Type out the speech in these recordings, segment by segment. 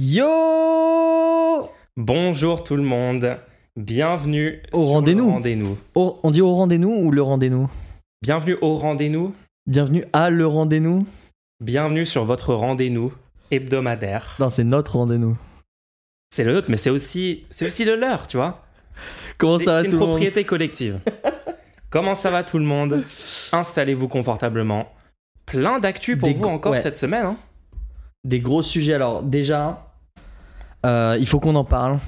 Yo Bonjour tout le monde, bienvenue Au rendez-nous. On dit au rendez-nous ou le rendez-nous? Bienvenue au rendez-nous, Bienvenue à le rendez-nous bienvenue sur votre rendez-nous hebdomadaire. Non, c'est notre rendez-nous. C'est le nôtre, mais c'est aussi, c'est aussi le leur, tu vois. Comment ça va c'est tout une le monde? propriété collective. Comment ça va tout le monde? Installez-vous confortablement. Plein d'actu pour Des vous encore ouais. cette semaine. hein. Des gros sujets. Alors, déjà, euh, il faut qu'on en parle.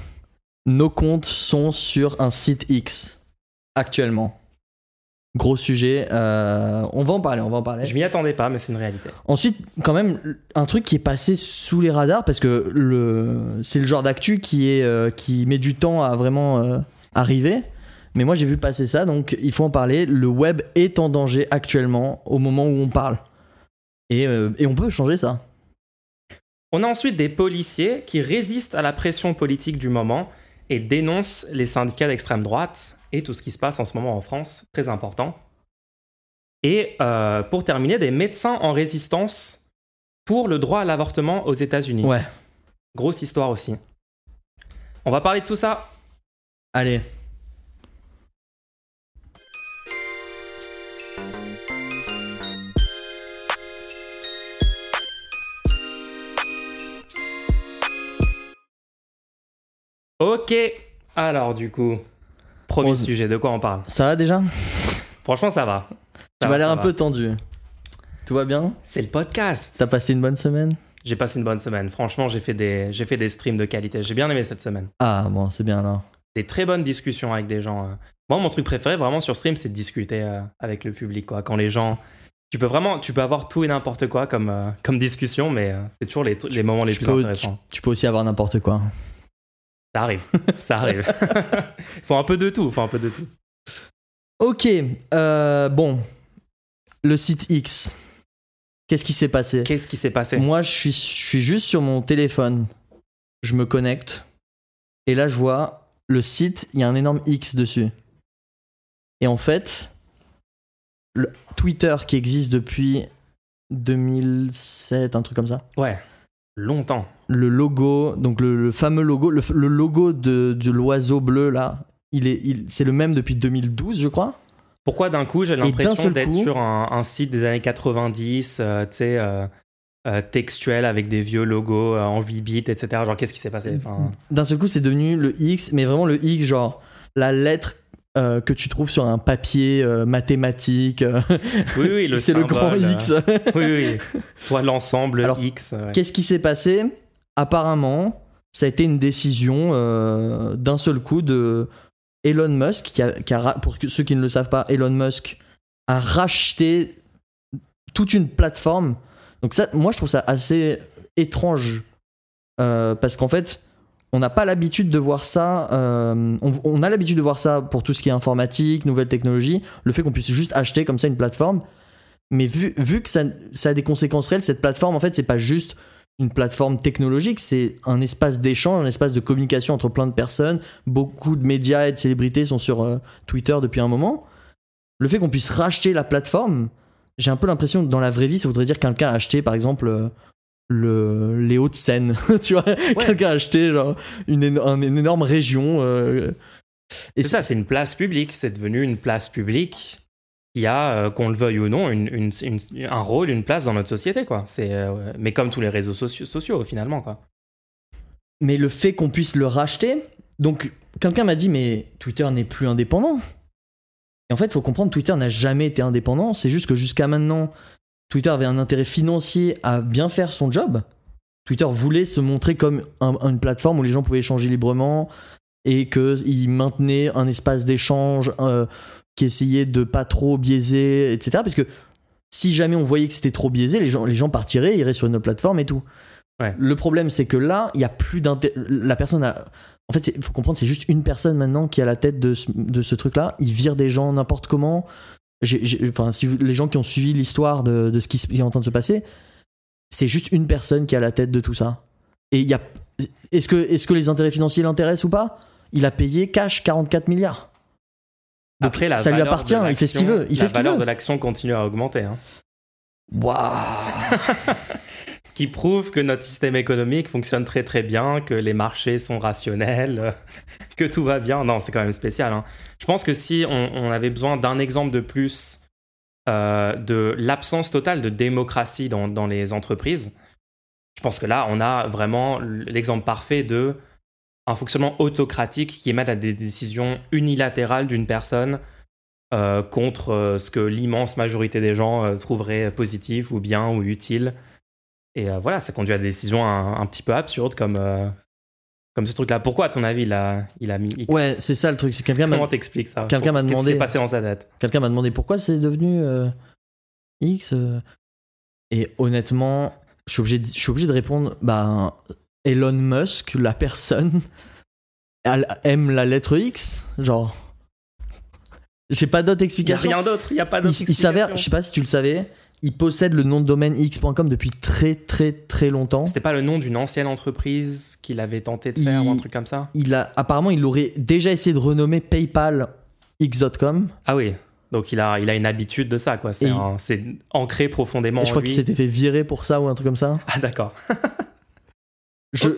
Nos comptes sont sur un site X actuellement. Gros sujet. euh, on va en parler, on va en parler. Je m'y attendais pas, mais c'est une réalité. Ensuite, quand même, un truc qui est passé sous les radars parce que le, c'est le genre d'actu qui est euh, qui met du temps à vraiment euh, arriver. Mais moi, j'ai vu passer ça, donc il faut en parler. Le web est en danger actuellement au moment où on parle, et, et on peut changer ça. On a ensuite des policiers qui résistent à la pression politique du moment et dénoncent les syndicats d'extrême droite et tout ce qui se passe en ce moment en France, très important. Et euh, pour terminer, des médecins en résistance pour le droit à l'avortement aux États-Unis. Ouais. Grosse histoire aussi. On va parler de tout ça. Allez. Ok. Alors du coup, premier On- sujet, de quoi on parle? Ça va déjà? Franchement, ça va. Ça Tu m'as l'air un va. peu tendu. Tout va bien? C'est le podcast. T'as passé une bonne semaine? J'ai passé une bonne semaine. Franchement, j'ai fait des, j'ai fait des streams de qualité. J'ai bien aimé cette semaine. Ah bon, c'est bien là. Des très bonnes discussions avec des gens. euh. Moi, mon truc préféré vraiment sur stream, c'est de discuter euh, avec le public. Quoi. Quand les gens, tu peux vraiment, tu peux avoir tout et n'importe quoi comme, euh, comme discussion, mais euh, c'est toujours les, moments les plus peux, tu, intéressants. tu peux aussi avoir n'importe quoi. Ça arrive, ça arrive. faut un peu de tout, faut un peu de tout. Ok, euh, bon. Le site X. Qu'est-ce qui s'est passé? Qu'est-ce qui s'est passé? Moi, je suis, je suis juste sur mon téléphone. Je me connecte. Et là, je vois le site, il y a un énorme X dessus. Et en fait, le Twitter qui existe depuis 2007, un truc comme ça. Ouais, longtemps. Le logo, donc le, le fameux logo, le, le logo de, de l'oiseau bleu là, il est, il- c'est le même depuis 2012, je crois. Pourquoi d'un coup j'ai l'impression d'être coup- sur un, un site des années 90, euh, tu sais, euh, euh, textuel avec des vieux logos en 8 bits, etc. Genre, qu'est-ce qui s'est passé? Enfin, D'un seul coup, c'est devenu le X, mais vraiment le X, genre la lettre euh, que tu trouves sur un papier euh, mathématique. Oui, oui, le c'est le grand X. Oui, oui. Soit l'ensemble Alors, X. ouais. Qu'est-ce qui s'est passé? Apparemment, ça a été une décision euh, d'un seul coup de Elon Musk, qui a, pour ceux qui ne le savent pas, Elon Musk a racheté toute une plateforme. Donc ça, moi, je trouve ça assez étrange euh, parce qu'en fait, on n'a pas l'habitude de voir ça. euh, on, on a l'habitude de voir ça pour tout ce qui est informatique, nouvelles technologies, le fait qu'on puisse juste acheter comme ça une plateforme. Mais vu, vu que ça, ça a des conséquences réelles, cette plateforme, en fait, c'est pas juste une plateforme technologique, c'est un espace d'échange, un espace de communication entre plein de personnes. Beaucoup de médias et de célébrités sont sur euh, Twitter depuis un moment. Le fait qu'on puisse racheter la plateforme, j'ai un peu l'impression que dans la vraie vie, ça voudrait dire que quelqu'un a acheté, par exemple, euh, le, les Hauts-de-Seine. tu vois Quelqu'un a acheté genre, une, éno- un- une énorme région. euh, et C'est ça, c'est une place publique. C'est devenu une place publique qui a, euh, qu'on le veuille ou non, un rôle, une place dans notre société, quoi. Euh, mais comme tous les réseaux sociaux, finalement, quoi. Mais le fait qu'on puisse le racheter, donc quelqu'un m'a dit mais Twitter n'est plus indépendant. Et en fait, il faut comprendre Twitter n'a jamais été indépendant, c'est juste que jusqu'à maintenant, Twitter avait un intérêt financier à bien faire son job. Twitter voulait se montrer comme un- une plateforme où les gens pouvaient échanger librement et qu'il maintenait un espace d'échange euh, qui essayait de pas trop biaiser, etc. Parce que si jamais on voyait que c'était trop biaisé, les gens, les gens partiraient, iraient sur une autre plateforme et tout. Ouais. Le problème, c'est que là, il y a plus d'intérêt. La personne a. En fait, il faut comprendre, c'est juste une personne maintenant qui à la tête de ce, de ce truc-là. Il vire des gens n'importe comment. Enfin, si vous- les gens qui ont suivi l'histoire de, de ce qui est en train de se passer, c'est juste une personne qui à la tête de tout ça. Et il y a. Est-ce que, est que les intérêts financiers l'intéressent ou pas? Il a payé cash 44 milliards. Donc, Après, la ça lui appartient, il fait ce qu'il veut. Il la fait ce valeur veut. de l'action continue à augmenter. hein. Waouh Ce qui prouve que notre système économique fonctionne très très bien, que les marchés sont rationnels, que tout va bien. Non, c'est quand même spécial. hein. Je pense que si on, on avait besoin d'un exemple de plus euh, de l'absence totale de démocratie dans, dans les entreprises, je pense que là, on a vraiment l'exemple parfait de un fonctionnement autocratique qui émane à des décisions unilatérales d'une personne euh, contre euh, ce que l'immense majorité des gens euh, trouveraient positif ou bien ou utile. Et voilà, ça conduit à des décisions un, un petit peu absurdes comme, comme ce truc-là. Pourquoi, à ton avis, il a, il a mis X? Ouais, c'est ça le truc. C'est quelqu'un Comment t'expliques ça? quelqu'un m'a Qu'est-ce qui demandé- s'est passé dans sa tête? Quelqu'un m'a demandé pourquoi c'est devenu euh, X. et honnêtement, je suis obligé de, je suis obligé de répondre. Bah, Elon Musk, la personne, elle aime la lettre X. Genre, j'ai pas d'autre a explication. rien d'autre, il n'y a pas d'autre il s'avère, je sais pas si tu le savais, il possède le nom de domaine x.com depuis très très très longtemps. C'était pas le nom d'une ancienne entreprise qu'il avait tenté de faire Il- ou un truc comme ça? Il a apparemment il aurait déjà essayé de renommer PayPal x.com. Ah oui, donc il a, il a une habitude de ça, quoi. C'est ancré profondément Et je en crois qu'il s'était fait virer pour ça ou un truc comme ça. Ah d'accord. Je-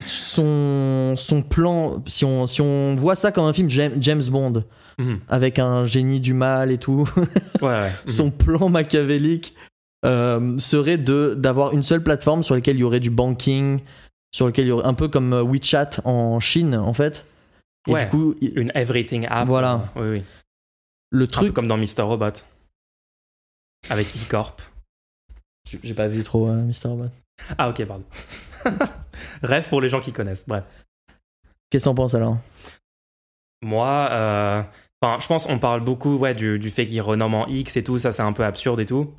son, son plan, si on, si on voit ça comme un film James, Bond, Mhm. avec un génie du mal et tout, Ouais, ouais. Mhm. son plan machiavélique euh, serait de d'avoir une seule plateforme sur laquelle il y aurait du banking, sur lequel il y aurait un peu comme euh, WeChat en Chine en fait. Et Ouais. du coup, Une everything app. Voilà. Oui, oui. le Un peu truc. comme dans Mr. Robot. Avec E-Corp. J'ai pas vu trop euh, Mr. Robot. Ah ok, pardon. Rêve pour les gens qui connaissent. Bref. Qu'est-ce que t'en penses alors Moi, euh, enfin, je pense qu'on parle beaucoup ouais, du, du fait qu'il renomme en X et tout, ça c'est un peu absurde et tout.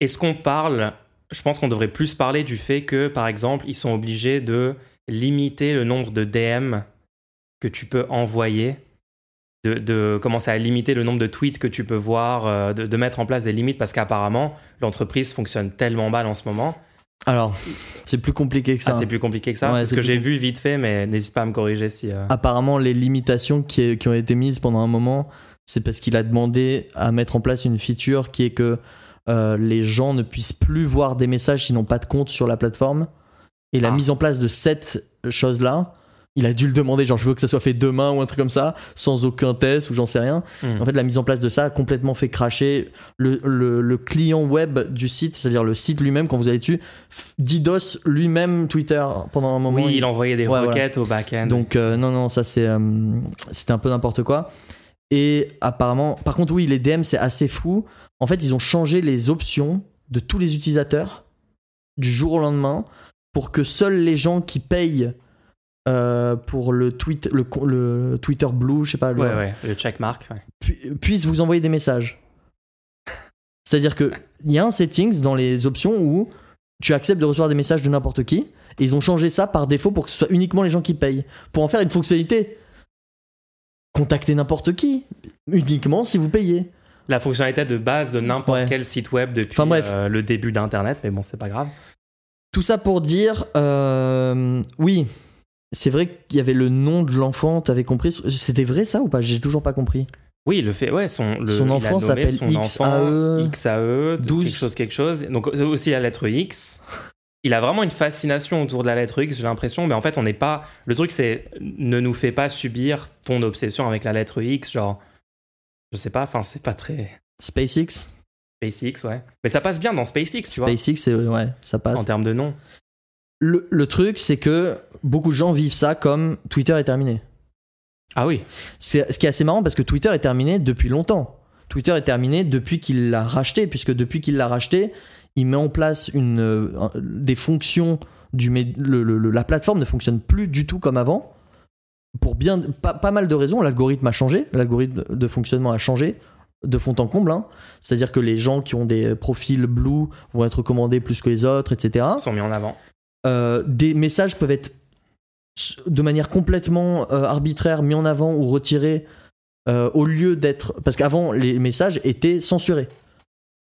Est-ce qu'on parle, je pense qu'on devrait plus parler du fait que, par exemple, ils sont obligés de limiter le nombre de DM que tu peux envoyer, de, de commencer à limiter le nombre de tweets que tu peux voir, euh, de, de mettre en place des limites parce qu'apparemment, l'entreprise fonctionne tellement mal en ce moment. Alors, c'est plus compliqué que ça. Ah, c'est plus compliqué que ça. Ouais, c'est ce que j'ai vu vite fait, mais n'hésite pas à me corriger si. euh, Apparemment, les limitations qui, qui ont été mises pendant un moment, c'est parce qu'il a demandé à mettre en place une feature qui est que euh, les gens ne puissent plus voir des messages s'ils n'ont pas de compte sur la plateforme. Et la Ah. mise en place de cette chose-là, il a dû le demander, genre je veux que ça soit fait demain ou un truc comme ça, sans aucun test ou j'en sais rien. hmm. En fait, la mise en place de ça a complètement fait cracher le, le- le client web du site, c'est-à-dire le site lui-même, quand vous allez dessus, DDoS lui-même Twitter pendant un moment. Oui, il- il envoyait des Ouais, requêtes au back-end. donc euh, non, non, ça c'est, euh, c'était un peu n'importe quoi. Et apparemment, par contre oui, les DM c'est assez fou. En fait, ils ont changé les options de tous les utilisateurs du jour au lendemain pour que seuls les gens qui payent euh, pour le, tweet, le, le Twitter Blue, je sais pas, le- ouais, ouais, le checkmark. ouais. pu- puissent vous envoyer des messages. C'est-à-dire que il y a un settings dans les options où tu acceptes de recevoir des messages de n'importe qui et ils ont changé ça par défaut pour que ce soit uniquement les gens qui payent pour en faire une fonctionnalité. Contactez n'importe qui uniquement si vous payez. La fonctionnalité de base de n'importe Ouais. quel site web depuis Enfin, bref. euh, le début d'Internet, mais bon, c'est pas grave. Tout ça pour dire, euh, oui, c'est vrai qu'il y avait le nom de l'enfant, t'avais compris? C'était vrai ça ou pas? J'ai toujours pas compris. Oui, le fait, ouais, son, le, Son enfant s'appelle XAE, XAE, de 12. quelque chose, quelque chose. Donc euh, aussi la lettre X. Il a vraiment une fascination autour de la lettre X, j'ai l'impression, mais en fait, on n'est pas. Le truc, c'est ne nous fais pas subir ton obsession avec la lettre X, genre. Je sais pas, enfin, c'est pas très. SpaceX? SpaceX, ouais. Mais ça passe bien dans SpaceX, tu vois, SpaceX, c'est ouais, ça passe. en termes de nom. Le, le truc, c'est que beaucoup de gens vivent ça comme Twitter est terminé. Ah oui, C'est ce qui est assez marrant parce que Twitter est terminé depuis longtemps. Twitter est terminé depuis qu'il l'a racheté, puisque depuis qu'il l'a racheté, il met en place une, euh, des fonctions du le- le- la plateforme ne fonctionne plus du tout comme avant. Pour bien pas, pas mal de raisons, l'algorithme a changé, l'algorithme de fonctionnement a changé de fond en comble. hein. C'est-à-dire que les gens qui ont des profils blue vont être recommandés plus que les autres, etc. ils sont mis en avant. Euh, des messages peuvent être de manière complètement euh, arbitraire mis en avant ou retirés euh, au lieu d'être parce qu'avant les messages étaient censurés.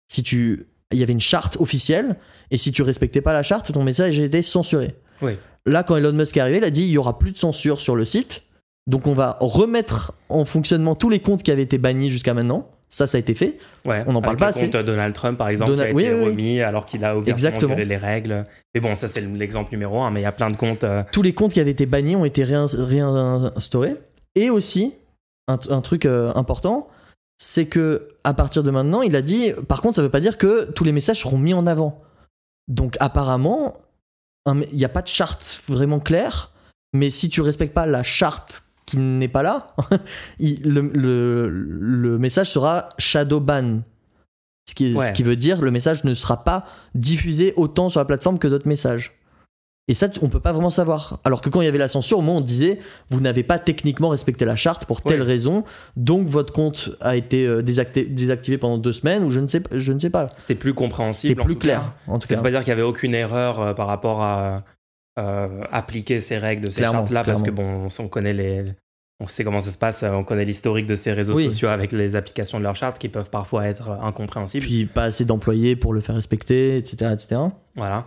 Si tu il y avait une charte officielle et si tu respectais pas la charte, ton message était censuré. Oui. Là quand Elon Musk est arrivé, il a dit il y aura plus de censure sur le site. Donc on va remettre en fonctionnement tous les comptes qui avaient été bannis jusqu'à maintenant Ça, ça a été fait. Ouais, On n'en parle pas assez. Donald Trump, par exemple, Donald- qui a été oui, oui. remis alors qu'il a ouvertement les règles. Mais bon, ça c'est l'exemple numéro un, mais il y a plein de comptes. euh, Tous les comptes qui avaient été bannis ont été réins- réinstaurés. Et aussi, un, un truc euh, important, c'est que à partir de maintenant, il a dit. Par contre, ça veut pas dire que tous les messages seront mis en avant. Donc apparemment, il n'y a pas de charte vraiment claire. Mais si tu respectes pas la charte qui n'est pas là, il- le, le- le message sera shadow ban. Ce qui, Ouais. ce qui veut dire le message ne sera pas diffusé autant sur la plateforme que d'autres messages. Et ça, on peut pas vraiment savoir. Alors que quand il y avait la censure, au moins on disait vous n'avez pas techniquement respecté la charte pour telle Ouais. raison, donc votre compte a été euh, désacté- désactivé pendant deux semaines ou je ne sais, je ne sais pas. C'était plus compréhensible. C'était plus clair, cas. en tout Ça cas. veut pas dire qu'il y avait aucune erreur euh, par rapport à euh, appliquer ces règles de ces chartes-là, parce que bon, on connaît les. On sait comment ça se passe, on connaît l'historique de ces réseaux Oui. sociaux avec les applications de leurs chartes qui peuvent parfois être incompréhensibles. Puis pas assez d'employés pour le faire respecter, etc. etc. Voilà.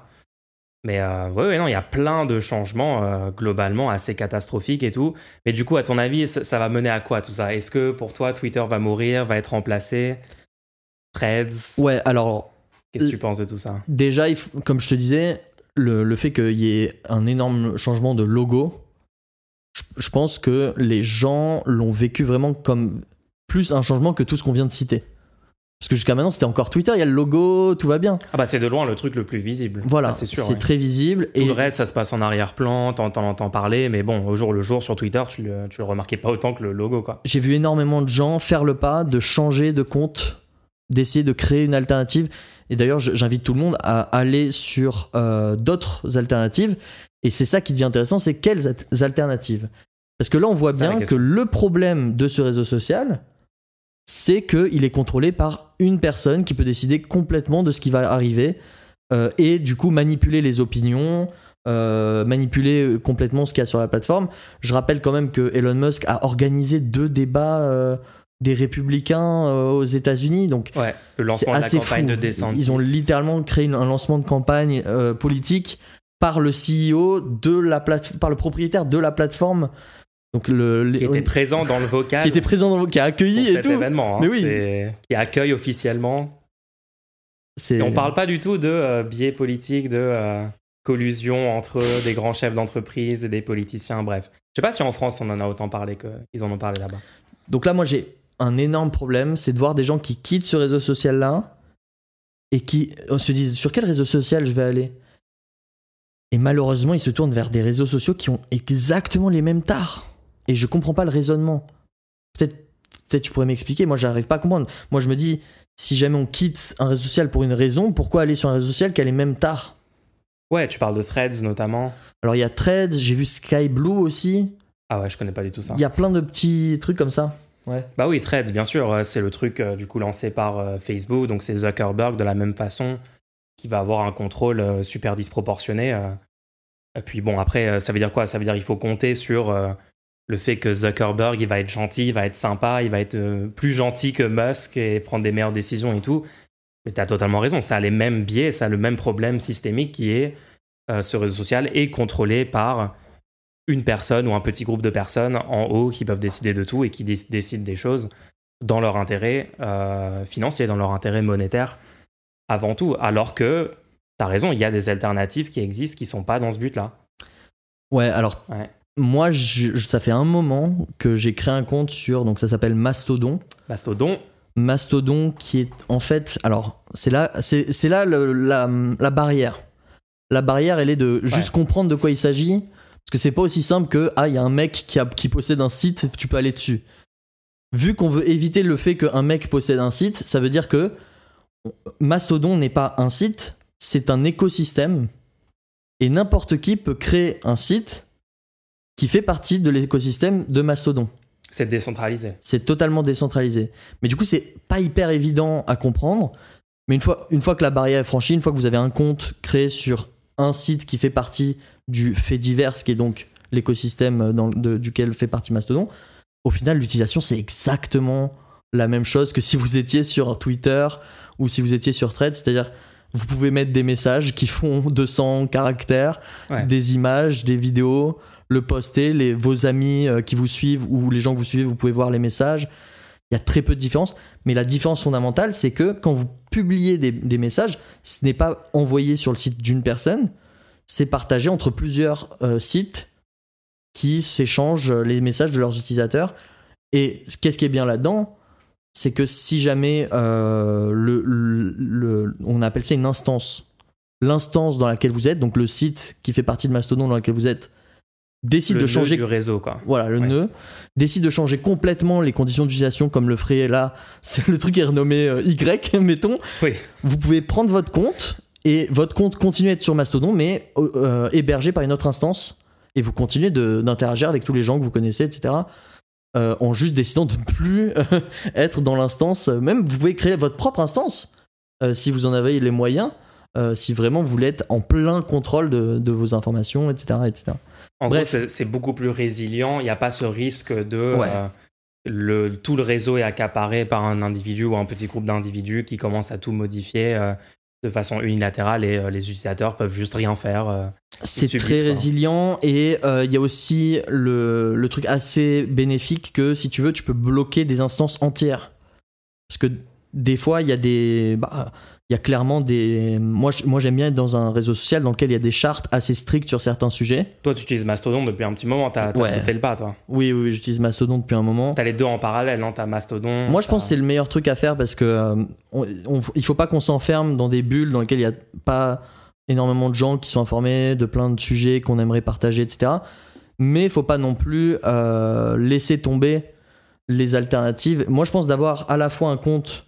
Mais euh, ouais, ouais, non, il y a plein de changements euh, globalement assez catastrophiques et tout. Mais du coup, à ton avis, ça, ça va mener à quoi tout ça? Est-ce que pour toi, Twitter va mourir, va être remplacé? Threads? Ouais, alors Qu'est-ce que tu penses de tout ça? déjà, il faut- comme je te disais, le, le fait qu'il y ait un énorme changement de logo, je, je pense que les gens l'ont vécu vraiment comme plus un changement que tout ce qu'on vient de citer. Parce que jusqu'à maintenant, c'était encore Twitter, il y a le logo, tout va bien. Ah bah c'est de loin le truc le plus visible. Voilà, c'est c'est sûr. ouais. très visible. Tout et le reste, ça se passe en arrière-plan, t'en t'en entends parler, mais bon, au jour le jour sur Twitter, tu le, tu le remarquais pas autant que le logo, quoi. j'ai vu énormément de gens faire le pas de changer de compte, d'essayer de créer une alternative. Et d'ailleurs, j'invite tout le monde à aller sur euh, d'autres alternatives. Et c'est ça qui devient intéressant, c'est quelles at- alternatives? Parce que là, on voit bien que le problème de ce réseau social, c'est qu'il est contrôlé par une personne qui peut décider complètement de ce qui va arriver euh, et du coup manipuler les opinions, euh, manipuler complètement ce qu'il y a sur la plateforme. Je rappelle quand même que Elon Musk a organisé deux débats des républicains euh, aux États-Unis, donc Ouais, le lancement de la campagne fou. de. Ils ont littéralement créé un lancement de campagne euh, politique par le CEO de la plate- par le propriétaire de la plateforme. Donc le les- Qui était présent dans le vocal. qui était présent dans le qui a accueilli et cet tout. événement. hein. Mais oui. Qui accueille officiellement. Et on parle pas du tout de euh, biais politique, de euh, collusion entre des grands chefs d'entreprise et des politiciens, bref. Je sais pas si en France on en a autant parlé qu'ils en ont parlé là-bas. Donc là, moi, j'ai un énorme problème, c'est de voir des gens qui quittent ce réseau social-là et qui euh, se disent sur quel réseau social je vais aller? Et malheureusement, ils se tournent vers des réseaux sociaux qui ont exactement les mêmes tares. Et je comprends pas le raisonnement. Peut-être, peut-être tu pourrais m'expliquer. Moi, j'arrive pas à comprendre. Moi, je me dis, si jamais on quitte un réseau social pour une raison, pourquoi aller sur un réseau social qui a les mêmes tares? Ouais, tu parles de threads notamment. Alors, il y a Threads, j'ai vu Sky Blue aussi. Ah ouais, je connais pas du tout ça. Il y a plein de petits trucs comme ça. Bah oui, Threads, bien sûr, euh, c'est le truc euh, du coup lancé par euh, Facebook, donc c'est Zuckerberg de la même façon qui va avoir un contrôle super disproportionné. Et puis bon, après, ça veut dire quoi? Ça veut dire qu'il faut compter sur le fait que Zuckerberg, il va être gentil, il va être sympa, il va être plus gentil que Musk et prendre des meilleures décisions et tout. Mais t'as totalement raison, ça a les mêmes biais, ça a le même problème systémique qui est ce réseau social est contrôlé par une personne ou un petit groupe de personnes en haut qui peuvent décider de tout et qui dé- décident des choses dans leur intérêt euh, financier, dans leur intérêt monétaire avant tout. Alors que, t'as raison, il y a des alternatives qui existent qui sont pas dans ce but-là. Ouais, alors Ouais. moi, je- ça fait un moment que j'ai créé un compte sur, donc ça s'appelle Mastodon. Mastodon, Mastodon qui est en fait, alors c'est là, c'est c'est là le- la, la barrière. La barrière, elle est de juste Ouais. comprendre de quoi il s'agit, parce que c'est pas aussi simple que ah il y a un mec qui, a, qui possède un site, tu peux aller dessus. Vu qu'on veut éviter le fait qu'un mec possède un site, ça veut dire que Mastodon n'est pas un site, c'est un écosystème, et n'importe qui peut créer un site qui fait partie de l'écosystème de Mastodon. c'est décentralisé. C'est totalement décentralisé. Mais du coup, c'est pas hyper évident à comprendre. Mais une fois, une fois que la barrière est franchie, une fois que vous avez un compte créé sur un site qui fait partie du fait divers, qui est donc l'écosystème dans- de- duquel fait partie Mastodon, au final, l'utilisation, c'est exactement la même chose que si vous étiez sur Twitter ou si vous étiez sur Threads. C'est-à-dire, vous pouvez mettre des messages qui font 200 caractères, Ouais. des images, des vidéos, le poster, les, vos amis euh, qui vous suivent ou les gens que vous suivez, vous pouvez voir les messages. il y a très peu de différence. Mais la différence fondamentale, c'est que quand vous publiez des, des messages, ce n'est pas envoyé sur le site d'une personne, c'est partagé entre plusieurs euh, sites qui s'échangent les messages de leurs utilisateurs. Et qu'est-ce qui est bien là-dedans C'est que si jamais euh, le, le- le- on appelle ça une instance, l'instance dans laquelle vous êtes, donc le site qui fait partie de Mastodon dans lequel vous êtes, décide Le de changer du réseau, quoi. voilà, le Ouais. nœud, décide de changer complètement les conditions d'utilisation comme le ferait là, c'est le truc est renommé euh, Y, mettons. Oui. Vous pouvez prendre votre compte et votre compte continue à être sur Mastodon, mais euh, euh, hébergé par une autre instance. Et vous continuez d'interagir avec tous les gens que vous connaissez, etc. euh, en juste décidant de ne plus être dans l'instance. Même vous pouvez créer votre propre instance si vous en avez les moyens. euh, si vraiment vous voulez être en plein contrôle de, de vos informations, etc. etc. En Bref. gros, c'est- beaucoup plus résilient. Il n'y a pas ce risque de Ouais. euh, le, tout le réseau est accaparé par un individu ou un petit groupe d'individus qui commencent à tout modifier euh, de façon unilatérale et euh, les utilisateurs peuvent juste rien faire. euh. C'est très quoi. résilient et euh, il y a aussi le, le truc assez bénéfique que si tu veux, tu peux bloquer des instances entières. Parce que des fois, il y a des. bah, il y a clairement des. Moi, j'aime bien être dans un réseau social dans lequel il y a des chartes assez strictes sur certains sujets. Toi, tu utilises Mastodon depuis un petit moment. T'as Ouais. sauté le pas, toi. Oui, oui, j'utilise Mastodon depuis un moment. T'as les deux en parallèle, non T'as Mastodon. Moi, je pense que c'est le meilleur truc à faire parce que euh, on- on- il faut pas qu'on s'enferme dans des bulles dans lesquelles il y a pas énormément de gens qui sont informés de plein de sujets qu'on aimerait partager, etc. Mais il faut pas non plus euh, laisser tomber les alternatives. Moi, je pense d'avoir à la fois un compte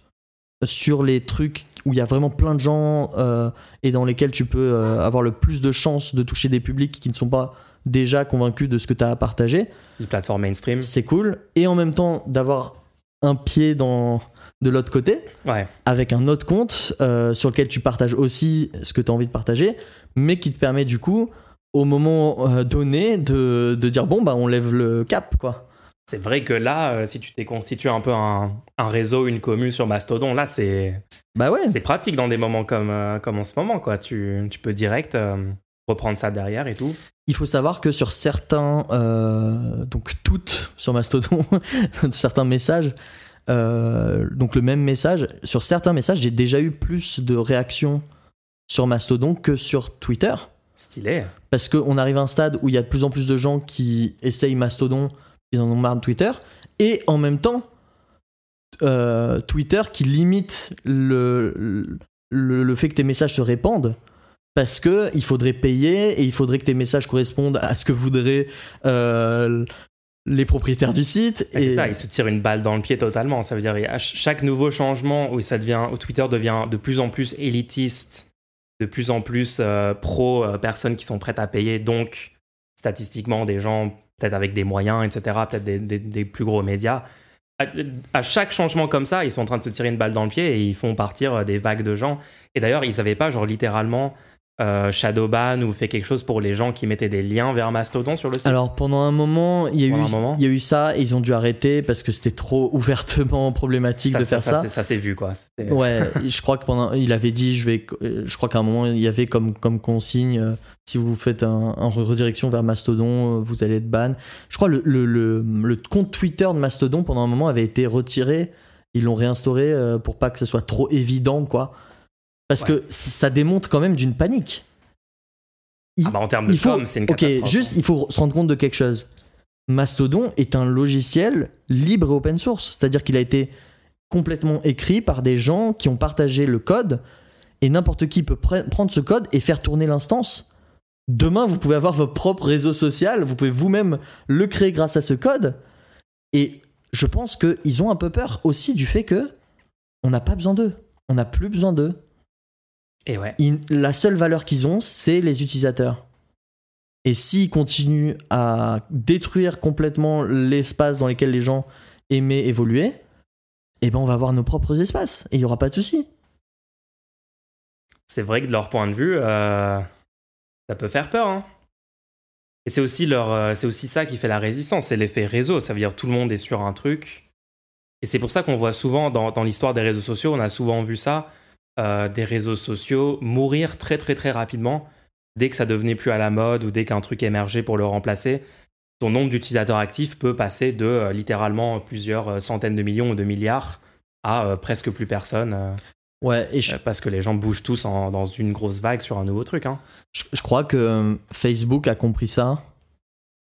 sur les trucs où il y a vraiment plein de gens euh, et dans lesquels tu peux euh, avoir le plus de chances de toucher des publics qui ne sont pas déjà convaincus de ce que tu as à partager les plateformes mainstream. c'est cool. Et en même temps, d'avoir un pied dans, de l'autre côté, Ouais. avec un autre compte euh, sur lequel tu partages aussi ce que tu as envie de partager, mais qui te permet du coup, au moment donné, de, de dire bon, bah on lève le cap, quoi. C'est vrai que là, euh, si tu t'es constitué un peu un, un réseau, une commune sur Mastodon, là, c'est Bah ouais. c'est pratique dans des moments comme, euh, comme en ce moment, quoi. Tu, tu peux direct euh, reprendre ça derrière et tout. Il faut savoir que sur certains, donc toutes sur Mastodon, certains messages, donc le même message, sur certains messages, j'ai déjà eu plus de réactions sur Mastodon que sur Twitter. Stylé. Parce qu'on arrive à un stade où il y a de plus en plus de gens qui essayent Mastodon, ils en ont marre de Twitter, et en même temps, euh, Twitter qui limite le, le, le fait que tes messages se répandent. Parce que il faudrait payer et il faudrait que tes messages correspondent à ce que voudraient euh, les propriétaires du site. Et C'est ça, ils se tirent une balle dans le pied totalement. Ça veut dire à ch- chaque nouveau changement où ça devient, où Twitter devient de plus en plus élitiste, de plus en plus euh, pro euh, personnes qui sont prêtes à payer, donc statistiquement des gens peut-être avec des moyens, etc., peut-être des, plus gros médias. À, à chaque changement comme ça, ils sont en train de se tirer une balle dans le pied et ils font partir euh, des vagues de gens. Et d'ailleurs, ils n'avaient pas genre littéralement euh, Shadowban ou fait quelque chose pour les gens qui mettaient des liens vers Mastodon sur le site. Alors pendant un moment, il y a, Pendant eu, un moment. il y a eu ça et ils ont dû arrêter parce que c'était trop ouvertement problématique ça, de faire ça. ça s'est vu quoi. Ouais, je crois que pendant, il avait dit, je vais, euh, je crois qu'à un moment il y avait comme comme consigne, euh, si vous faites un, un redirection vers Mastodon, vous allez être ban. Je crois le, le, le, le compte Twitter de Mastodon pendant un moment avait été retiré, ils l'ont réinstauré euh, pour pas que ce soit trop évident quoi, parce Ouais. que ça démonte quand même d'une panique. Il- Ah bah, en termes de il com, c'est une catastrophe. hein. juste il faut se rendre compte de quelque chose. Mastodon est un logiciel libre et open source, c'est-à-dire qu'il a été complètement écrit par des gens qui ont partagé le code et n'importe qui peut pre- prendre ce code et faire tourner l'instance. Demain, vous pouvez avoir votre propre réseau social, vous pouvez vous-même le créer grâce à ce code. Et je pense qu'ils ont un peu peur aussi du fait que on n'a pas besoin d'eux, on n'a plus besoin d'eux. Et ouais. Ils- la seule valeur qu'ils ont, c'est les utilisateurs. Et s'ils continuent à détruire complètement l'espace dans lequel les gens aimaient évoluer, eh ben on va avoir nos propres espaces et il n'y aura pas de souci. c'est vrai que de leur point de vue, euh, ça peut faire peur. hein. Et c'est aussi, leur, euh, c'est aussi ça qui fait la résistance, c'est l'effet réseau. Ça veut dire tout le monde est sur un truc. Et c'est pour ça qu'on voit souvent dans, dans l'histoire des réseaux sociaux, on a souvent vu ça, euh, des réseaux sociaux mourir très très très rapidement dès que ça devenait plus à la mode ou dès qu'un truc émergeait pour le remplacer. ton nombre d'utilisateurs actifs peut passer de euh, littéralement plusieurs euh, centaines de millions ou de milliards à presque plus personne. Ouais, et je, parce que les gens bougent tous en- dans une grosse vague sur un nouveau truc. Hein. je- je crois que Facebook a compris ça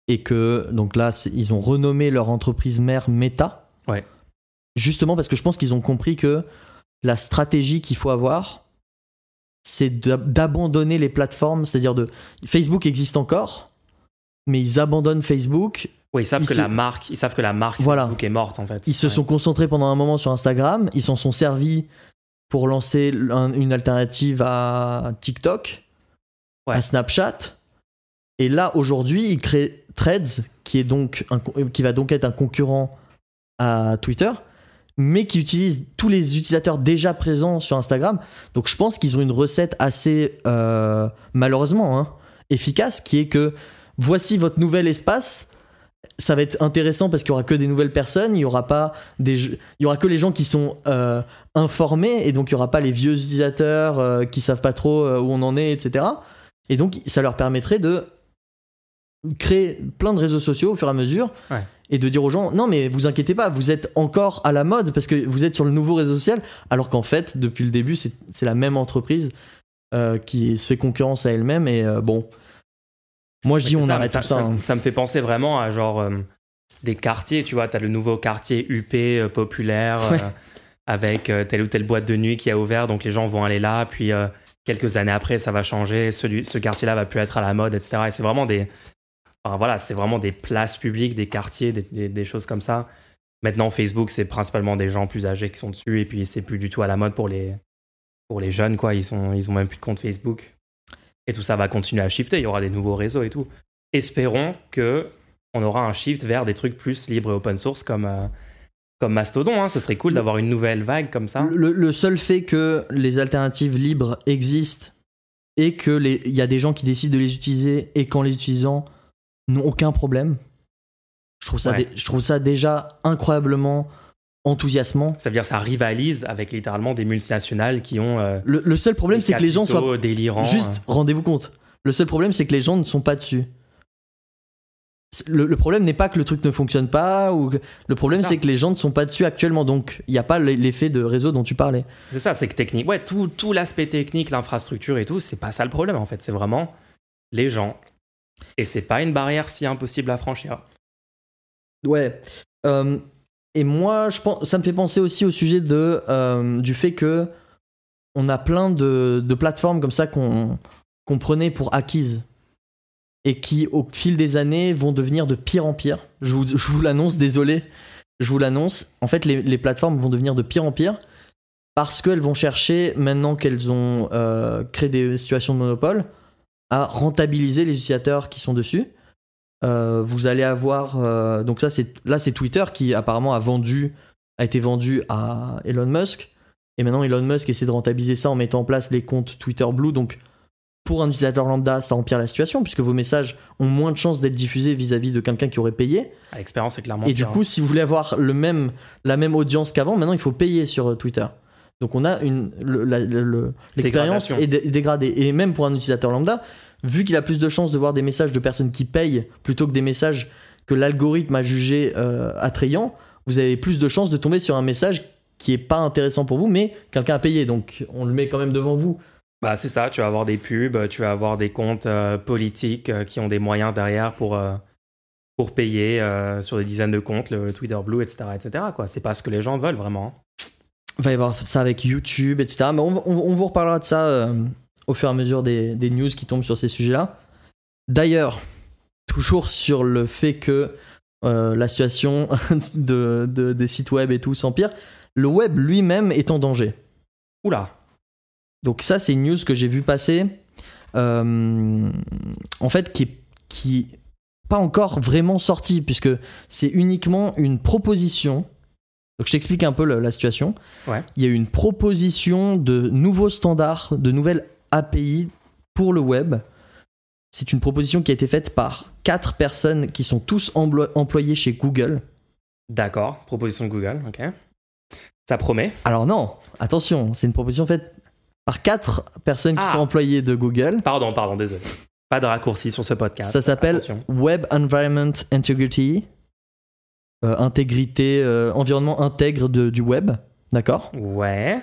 et que donc là ils ont renommé leur entreprise mère Meta. Ouais. Justement parce que je pense qu'ils ont compris que la stratégie qu'il faut avoir c'est d'ab- d'abandonner les plateformes, c'est-à-dire de Facebook existe encore mais ils abandonnent Facebook Oui, ils savent Ils que se- la marque, ils savent que la marque Voilà. Facebook est morte en fait. Ils se Ouais. sont concentrés pendant un moment sur Instagram, ils s'en sont servis pour lancer un- une alternative à TikTok, Ouais. à Snapchat. Et là, aujourd'hui, ils créent Threads, qui, est donc un qui va donc être un concurrent à Twitter, mais qui utilise tous les utilisateurs déjà présents sur Instagram. Donc je pense qu'ils ont une recette assez, euh, malheureusement, hein, efficace, qui est que voici votre nouvel espace. Ça va être intéressant parce qu'il y aura que des nouvelles personnes, il y aura pas des, aura que les gens qui sont euh, informés et donc il y aura pas les vieux utilisateurs euh, qui savent pas trop euh, où on en est, etc. Et donc ça leur permettrait de créer plein de réseaux sociaux au fur et à mesure. Et de dire aux gens non mais vous inquiétez pas, vous êtes encore à la mode parce que vous êtes sur le nouveau réseau social, alors qu'en fait depuis le début c'est la même entreprise euh, qui se fait concurrence à elle-même et euh, bon. Moi je dis on ça, arrête mais tout ça. Ça, hein. ça me fait penser vraiment à genre euh, des quartiers, tu vois, t'as le nouveau quartier UP populaire Ouais. avec telle ou telle boîte de nuit qui a ouvert, donc les gens vont aller là, puis quelques années après ça va changer, celui, ce quartier-là va plus être à la mode, etc. Et c'est vraiment des, enfin, voilà, c'est vraiment des places publiques, des quartiers, des, des- des choses comme ça. Maintenant Facebook c'est principalement des gens plus âgés qui sont dessus et puis c'est plus du tout à la mode pour les pour les jeunes quoi, ils sont ils ont même plus de compte Facebook. Et tout ça va continuer à shifter, il y aura des nouveaux réseaux et tout. Espérons que on aura un shift vers des trucs plus libres et open source comme, euh, comme Mastodon. Hein. Ce serait cool d'avoir une nouvelle vague comme ça. Le, le seul fait que les alternatives libres existent et que les- il y a des gens qui décident de les utiliser et qu'en les utilisant n'ont aucun problème, je trouve ça, Ouais. je trouve ça déjà incroyablement enthousiasmant. Ça veut dire que ça rivalise avec littéralement des multinationales qui ont euh, Le, le seul problème, c'est que les gens soient délirants. Juste, rendez-vous compte. Le seul problème, c'est que les gens ne sont pas dessus. Le, le problème n'est pas que le truc ne fonctionne pas, ou que- le problème C'est que les gens ne sont pas dessus actuellement, donc il n'y a pas l'e- l'effet de réseau dont tu parlais. C'est ça, c'est que technique. Ouais, tout, tout l'aspect technique, l'infrastructure et tout, c'est pas ça le problème en fait. C'est vraiment les gens. Et c'est pas une barrière si impossible à franchir. Ouais. Euh, et moi, je pense, ça me fait penser aussi au sujet de, euh, du fait que on a plein de, de plateformes comme ça qu'on qu'on prenait pour acquises et qui, au fil des années, vont devenir de pire en pire. Je vous, je vous l'annonce, désolé, je vous l'annonce. En fait, les, les plateformes vont devenir de pire en pire parce qu'elles vont chercher, maintenant qu'elles ont euh, créé des situations de monopole, à rentabiliser les utilisateurs qui sont dessus. Euh, vous allez avoir euh, donc ça c'est là c'est Twitter qui apparemment a vendu a été vendu à Elon Musk. Et maintenant Elon Musk essaie de rentabiliser ça en mettant en place les comptes Twitter Blue. Donc pour un utilisateur lambda ça empire la situation puisque vos messages ont moins de chances d'être diffusés vis-à-vis de quelqu'un qui aurait payé. Ah, L'expérience est clairement et du coup si vous voulez avoir le même la même audience qu'avant maintenant il faut payer sur euh, Twitter. Donc on a une le- l'expérience est dé- dégradée. Et même pour un utilisateur lambda vu qu'il a plus de chances de voir des messages de personnes qui payent plutôt que des messages que l'algorithme a jugé euh, attrayants, vous avez plus de chances de tomber sur un message qui est pas intéressant pour vous, mais quelqu'un a payé, donc on le met quand même devant vous. Bah, c'est ça, tu vas avoir des pubs, tu vas avoir des comptes euh, politiques euh, qui ont des moyens derrière pour, euh, pour payer sur des dizaines de comptes, le Twitter Blue, etc. etc. quoi. C'est pas ce que les gens veulent vraiment. Il va y avoir ça avec YouTube, etc. Mais on, on- on vous reparlera de ça au fur et à mesure des, des news qui tombent sur ces sujets-là. D'ailleurs, toujours sur le fait que euh, la situation de, de- des sites web et tout s'empire, le web lui-même est en danger. Oula, Donc ça, c'est une news que j'ai vu passer, euh, en fait, qui est qui pas encore vraiment sortie, puisque c'est uniquement une proposition. Donc je t'explique un peu la situation. Ouais. Il y a eu une proposition de nouveaux standards, de nouvelles API pour le web. C'est une proposition qui a été faite par quatre personnes qui sont tous employés chez Google. d'accord, proposition de Google, ok. Ça promet. Alors non, attention, c'est une proposition faite par quatre personnes qui Ah. sont employées de Google. Pardon, pardon, désolé. Pas de raccourci sur ce podcast. Ça s'appelle. Web Environment Integrity, euh, intégrité, euh, environnement intègre de- du web, d'accord? Ouais.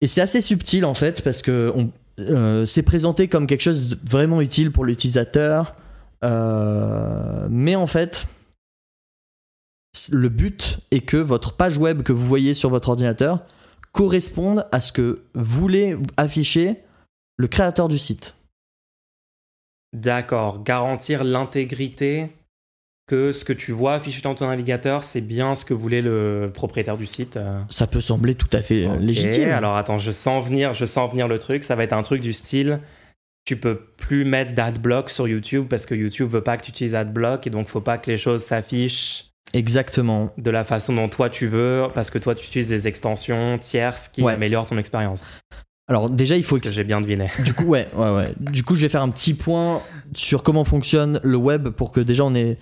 Et c'est assez subtil en fait parce que euh, c'est présenté comme quelque chose de vraiment utile pour l'utilisateur, euh, mais en fait, le but est que votre page web que vous voyez sur votre ordinateur corresponde à ce que voulait afficher le créateur du site. D'accord. Garantir l'intégrité que ce que tu vois affiché dans ton navigateur, c'est bien ce que voulait le propriétaire du site. euh. Ça peut sembler tout à fait euh, légitime. Alors attends, je sens venir, je sens venir le truc. Ça va être un truc du style. Tu peux plus mettre d'adblock sur YouTube parce que YouTube veut pas que tu utilises adblock et donc faut pas que les choses s'affichent Exactement. de la façon dont toi tu veux parce que toi tu utilises des extensions tierces qui Ouais. améliorent ton expérience. Alors déjà, il faut Ce que j'ai bien deviné. Du coup, ouais, ouais, ouais. Du coup, je vais faire un petit point sur comment fonctionne le web pour que déjà on ait,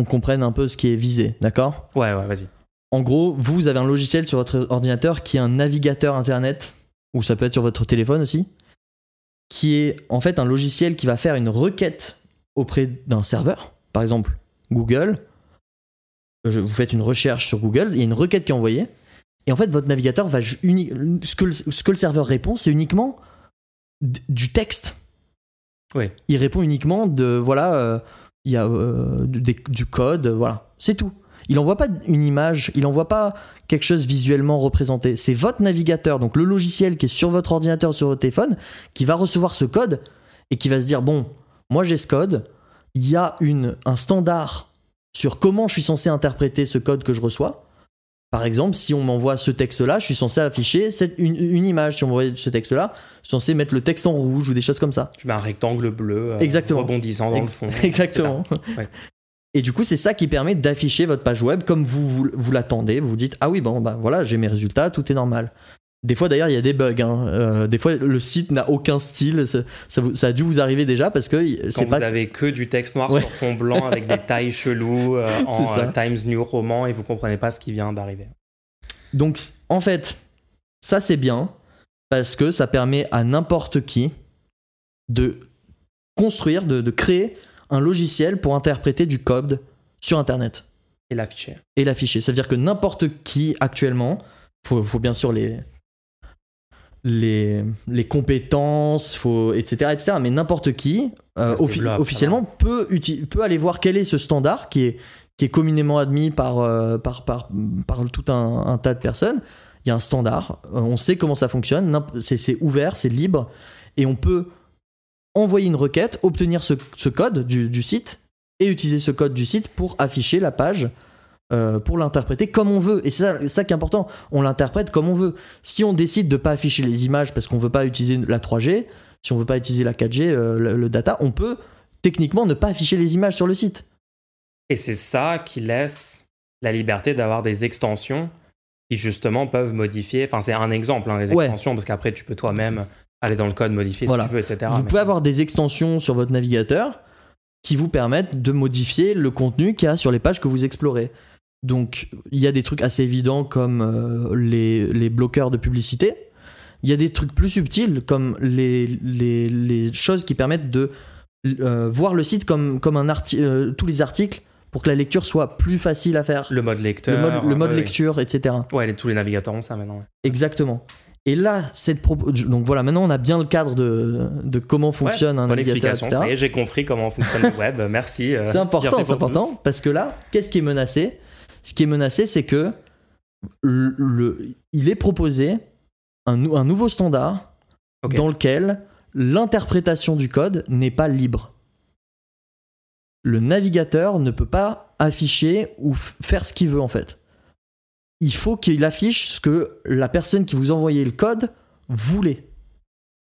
on comprenne un peu ce qui est visé, d'accord? Ouais, ouais, vas-y. En gros, vous avez un logiciel sur votre ordinateur qui est un navigateur internet, ou ça peut être sur votre téléphone aussi, qui est en fait un logiciel qui va faire une requête auprès d'un serveur, par exemple Google. Je- Vous faites une recherche sur Google, il y a une requête qui est envoyée, et en fait votre navigateur va uni- ce que le, ce que le serveur répond, c'est uniquement du texte. Oui. Il répond uniquement de voilà, euh, il y a euh, du code, voilà, c'est tout. Il envoie pas une image, il envoie pas quelque chose visuellement représenté. C'est votre navigateur, donc le logiciel qui est sur votre ordinateur, sur votre téléphone, qui va recevoir ce code et qui va se dire bon, moi j'ai ce code, il y a une, un standard sur comment je suis censé interpréter ce code que je reçois. Par exemple, si on m'envoie ce texte-là, je suis censé afficher cette, une, une image. Si on m'envoie ce texte-là, je suis censé mettre le texte en rouge ou des choses comme ça. Je mets un rectangle bleu euh, Exactement. rebondissant dans Ex- le fond. Exactement. Ouais. Et du coup, c'est ça qui permet d'afficher votre page web comme vous, vous, vous l'attendez. Vous vous dites, ah oui, bon, bah voilà, j'ai mes résultats, tout est normal. Des fois, d'ailleurs, il y a des bugs. hein. Euh, des fois, le site n'a aucun style. Ça, ça vous- ça a dû vous arriver déjà parce que Quand c'est vous pas. avez que du texte noir Ouais. sur fond blanc avec des tailles cheloues euh, en ça. euh, Times New Roman et vous comprenez pas ce qui vient d'arriver. Donc, en fait, ça c'est bien parce que ça permet à n'importe qui de construire, de, de créer un logiciel pour interpréter du code sur Internet. Et l'afficher. et l'afficher. Ça veut dire que n'importe qui actuellement, faut, faut bien sûr les, les, les compétences, faut, etc., etc. Mais n'importe qui, euh, offi- développe, officiellement, peut, peut aller voir quel est ce standard qui est, qui est communément admis par, euh, par, par, par tout un, un tas de personnes. Il y a un standard, euh, on sait comment ça fonctionne, c'est c'est ouvert, c'est libre, et on peut envoyer une requête, obtenir ce, ce code du, du site, et utiliser ce code du site pour afficher la page euh, pour l'interpréter comme on veut. Et c'est ça, qui est important. On l'interprète comme on veut. Si on décide de pas afficher les images parce qu'on veut pas utiliser la 3G, si on veut pas utiliser la 4G, euh, le, le data, on peut techniquement ne pas afficher les images sur le site. Et c'est ça qui laisse la liberté d'avoir des extensions qui justement peuvent modifier. Enfin, c'est un exemple, hein, les Ouais. extensions, parce qu'après tu peux toi-même aller dans le code, modifier Voilà. si tu veux, etc. vous Mais- pouvez avoir des extensions sur votre navigateur qui vous permettent de modifier le contenu qu'il y a sur les pages que vous explorez. Donc, il y a des trucs assez évidents comme euh, les, les bloqueurs de publicité. Il y a des trucs plus subtils comme les, les, les choses qui permettent de euh, voir le site comme, comme un arti- euh, tous les articles pour que la lecture soit plus facile à faire. Le mode Le lecteur. mode, le mode ouais, lecture, etc. Ouais, les- tous les navigateurs ont ça maintenant. ouais. Exactement. Et là, cette donc voilà, maintenant on a bien le cadre de, de comment fonctionne un Bonne navigateur, explication, etc. ça y est, j'ai compris comment fonctionne le web. Merci. C'est important, c'est important, tous. parce que là, qu'est-ce qui est menacé? Ce qui est menacé, c'est que le, le- il est proposé un, nou- un nouveau standard dans lequel l'interprétation du code n'est pas libre. Le navigateur ne peut pas afficher ou faire ce qu'il veut en fait. Il faut qu'il affiche ce que la personne qui vous envoyait le code voulait.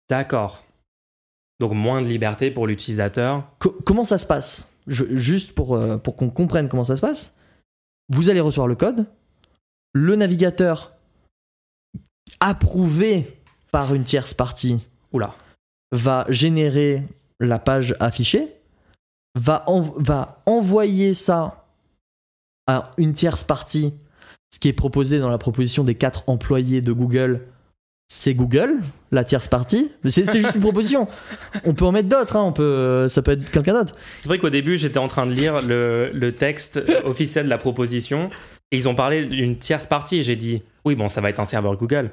D'accord. Donc moins de liberté pour l'utilisateur. Co- comment ça se passe? Je- Juste pour, euh, pour qu'on comprenne comment ça se passe. Vous allez recevoir le code. Le navigateur approuvé par une tierce partie Oula. va générer la page affichée, va envoyer ça à une tierce partie, ce qui est proposé dans la proposition des quatre employés de Google, c'est Google, la tierce partie. Mais C'est c'est juste une proposition. On peut en mettre d'autres, hein, on peut, ça peut être quelqu'un d'autre. C'est vrai qu'au début, j'étais en train de lire le, le texte officiel de la proposition et ils ont parlé d'une tierce partie et j'ai dit oui, bon, ça va être un serveur Google.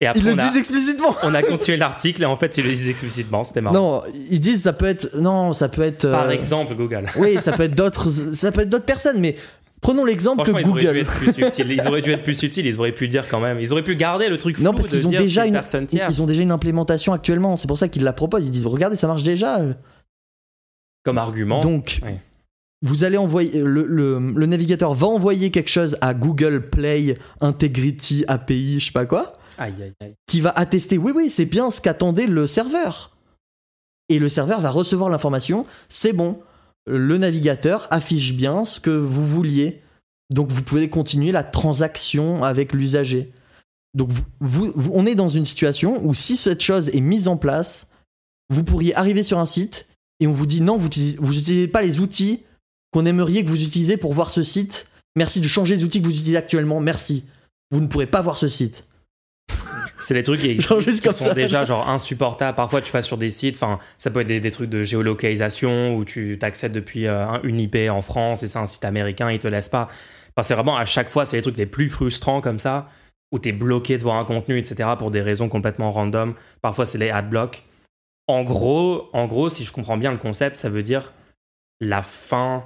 Et après, Ils le on, a, disent explicitement. on a continué l'article et en fait, ils le disent explicitement. C'était marrant. Non, ils disent ça peut être. Non, ça peut être. Par euh, exemple, Google. Oui, ça peut être d'autres. Ça peut être d'autres personnes, mais prenons l'exemple que Franchement, ils auraient dû Google. être plus subtils. Ils auraient dû être plus subtils. Ils auraient pu dire quand même. Ils auraient pu garder le truc flou Non, parce qu'ils ont déjà une, ils ont déjà une implémentation actuellement. C'est pour ça qu'ils la proposent. Ils disent regardez, ça marche déjà. comme argument. Donc, oui. vous allez envoyer le, le- le navigateur va envoyer quelque chose à Google Play Integrity API, je sais pas quoi, Aïe, aïe, aïe. qui va attester oui oui c'est bien ce qu'attendait le serveur. Et le serveur va recevoir l'information, c'est bon. Le navigateur affiche bien ce que vous vouliez. Donc vous pouvez continuer la transaction avec l'usager. Donc on est dans une situation où si cette chose est mise en place, vous pourriez arriver sur un site et on vous dit non, vous utilisez, vous utilisez pas les outils qu'on aimerait que vous utilisiez pour voir ce site. Merci de changer les outils que vous utilisez actuellement. Merci. Vous ne pourrez pas voir ce site. C'est les trucs qui, Genre qui juste comme sont ça. déjà genre insupportables. Parfois, tu vas sur des sites, enfin, ça peut être des, des trucs de géolocalisation où tu t'accèdes depuis euh, un- une IP en France et c'est un site américain, ils te laissent pas. Enfin, c'est vraiment à chaque fois, c'est les trucs les plus frustrants comme ça où tu es bloqué de voir un contenu, etc. pour des raisons complètement random. Parfois, c'est les adblocks. En gros, en gros, si je comprends bien le concept, ça veut dire la fin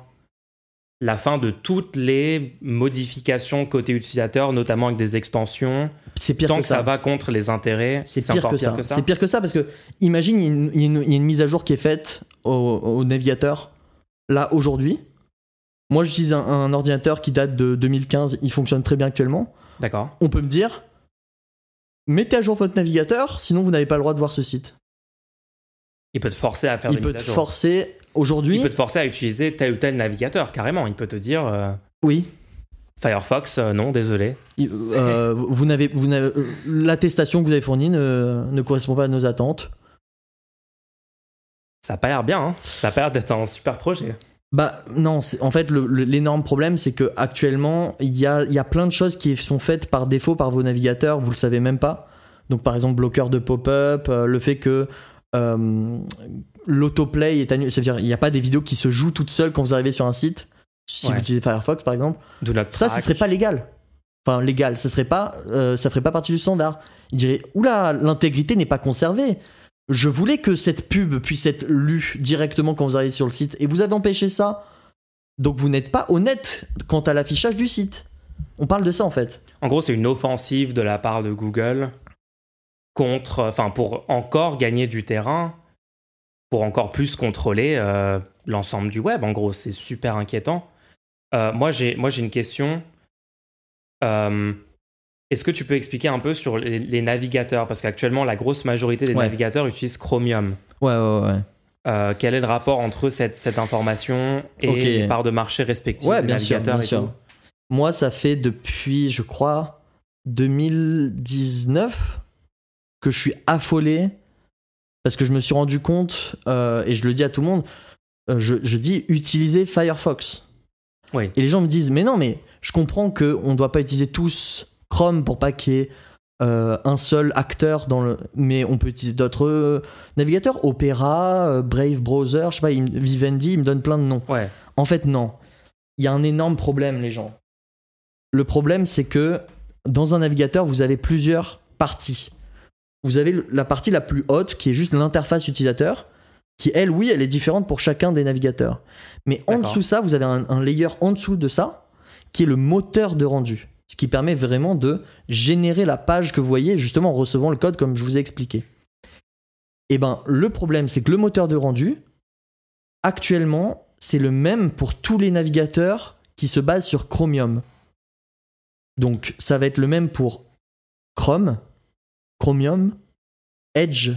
la fin de toutes les modifications côté utilisateur, notamment avec des extensions, C'est pire tant que que ça. ça. va contre les intérêts, C'est pire, que ça. pire que ça. C'est pire que ça parce que imagine il y, a une- il y a une- il y a une mise à jour qui est faite au, au navigateur là aujourd'hui. Moi j'utilise un, un ordinateur qui date de 2015, il fonctionne très bien actuellement. D'accord. On peut me dire mettez à jour votre navigateur, sinon vous n'avez pas le droit de voir ce site. Il peut te forcer à faire Il des peut mises te à jour. forcer aujourd'hui. Il peut te forcer à utiliser tel ou tel navigateur, carrément. Il peut te dire euh, Oui. Firefox, euh, non, désolé. Euh, vous n'avez, vous n'avez- l'attestation que vous avez fournie ne, ne correspond pas à nos attentes. Ça a pas l'air bien, hein. Ça a pas l'air d'être un super projet. Bah non, en fait le- le- l'énorme problème c'est que actuellement il y a, y a plein de choses qui sont faites par défaut par vos navigateurs, vous le savez même pas. Donc par exemple bloqueur de pop-up, le fait que euh, l'autoplay est annulé, c'est-à-dire il n'y a pas des vidéos qui se jouent toutes seules quand vous arrivez sur un site. Si Ouais. vous utilisez Firefox par exemple, ça ce serait pas légal. Enfin légal, ce serait pas, euh, ça ferait pas partie du standard. Il dirait oula l'intégrité n'est pas conservée. Je voulais que cette pub puisse être lue directement quand vous arrivez sur le site et vous avez empêché ça. Donc vous n'êtes pas honnête quant à l'affichage du site. On parle de ça en fait. En gros, c'est une offensive de la part de Google contre, enfin, pour encore gagner du terrain, pour encore plus contrôler euh, l'ensemble du web. En gros, c'est super inquiétant. Euh, moi, j'ai, moi, j'ai une question. Euh, est-ce que tu peux expliquer un peu sur les, les navigateurs? Parce qu'actuellement, la grosse majorité des Ouais. navigateurs utilisent Chromium. Ouais, ouais, ouais. Euh, quel est le rapport entre cette, cette information et les parts de marché respectives Ouais, des bien sûr, navigateurs bien et sûr. tout? Moi, ça fait depuis, je crois, 2019 que je suis affolé parce que je me suis rendu compte, euh, et je le dis à tout le monde, euh, je, je dis utiliser Firefox. Oui. Et les gens me disent, mais non, mais je comprends qu'on ne doit pas utiliser tous Chrome pour pas qu'il y ait euh, un seul acteur dans le. Mais on peut utiliser d'autres navigateurs, Opera, Brave Browser, je sais pas, Vivendi, il me donne plein de noms. Ouais. En fait, non. Il y a un énorme problème, les gens. Le problème, c'est que dans un navigateur, vous avez plusieurs parties. Vous avez la partie la plus haute, qui est juste l'interface utilisateur, qui, elle, oui, elle est différente pour chacun des navigateurs. Mais en dessous de ça, vous avez un, un layer en dessous de ça, qui est le moteur de rendu. Ce qui permet vraiment de générer la page que vous voyez, justement en recevant le code comme je vous ai expliqué. Et ben, le problème, c'est que le moteur de rendu, actuellement, c'est le même pour tous les navigateurs qui se basent sur Chromium. Donc, ça va être le même pour Chrome, Chromium, Edge,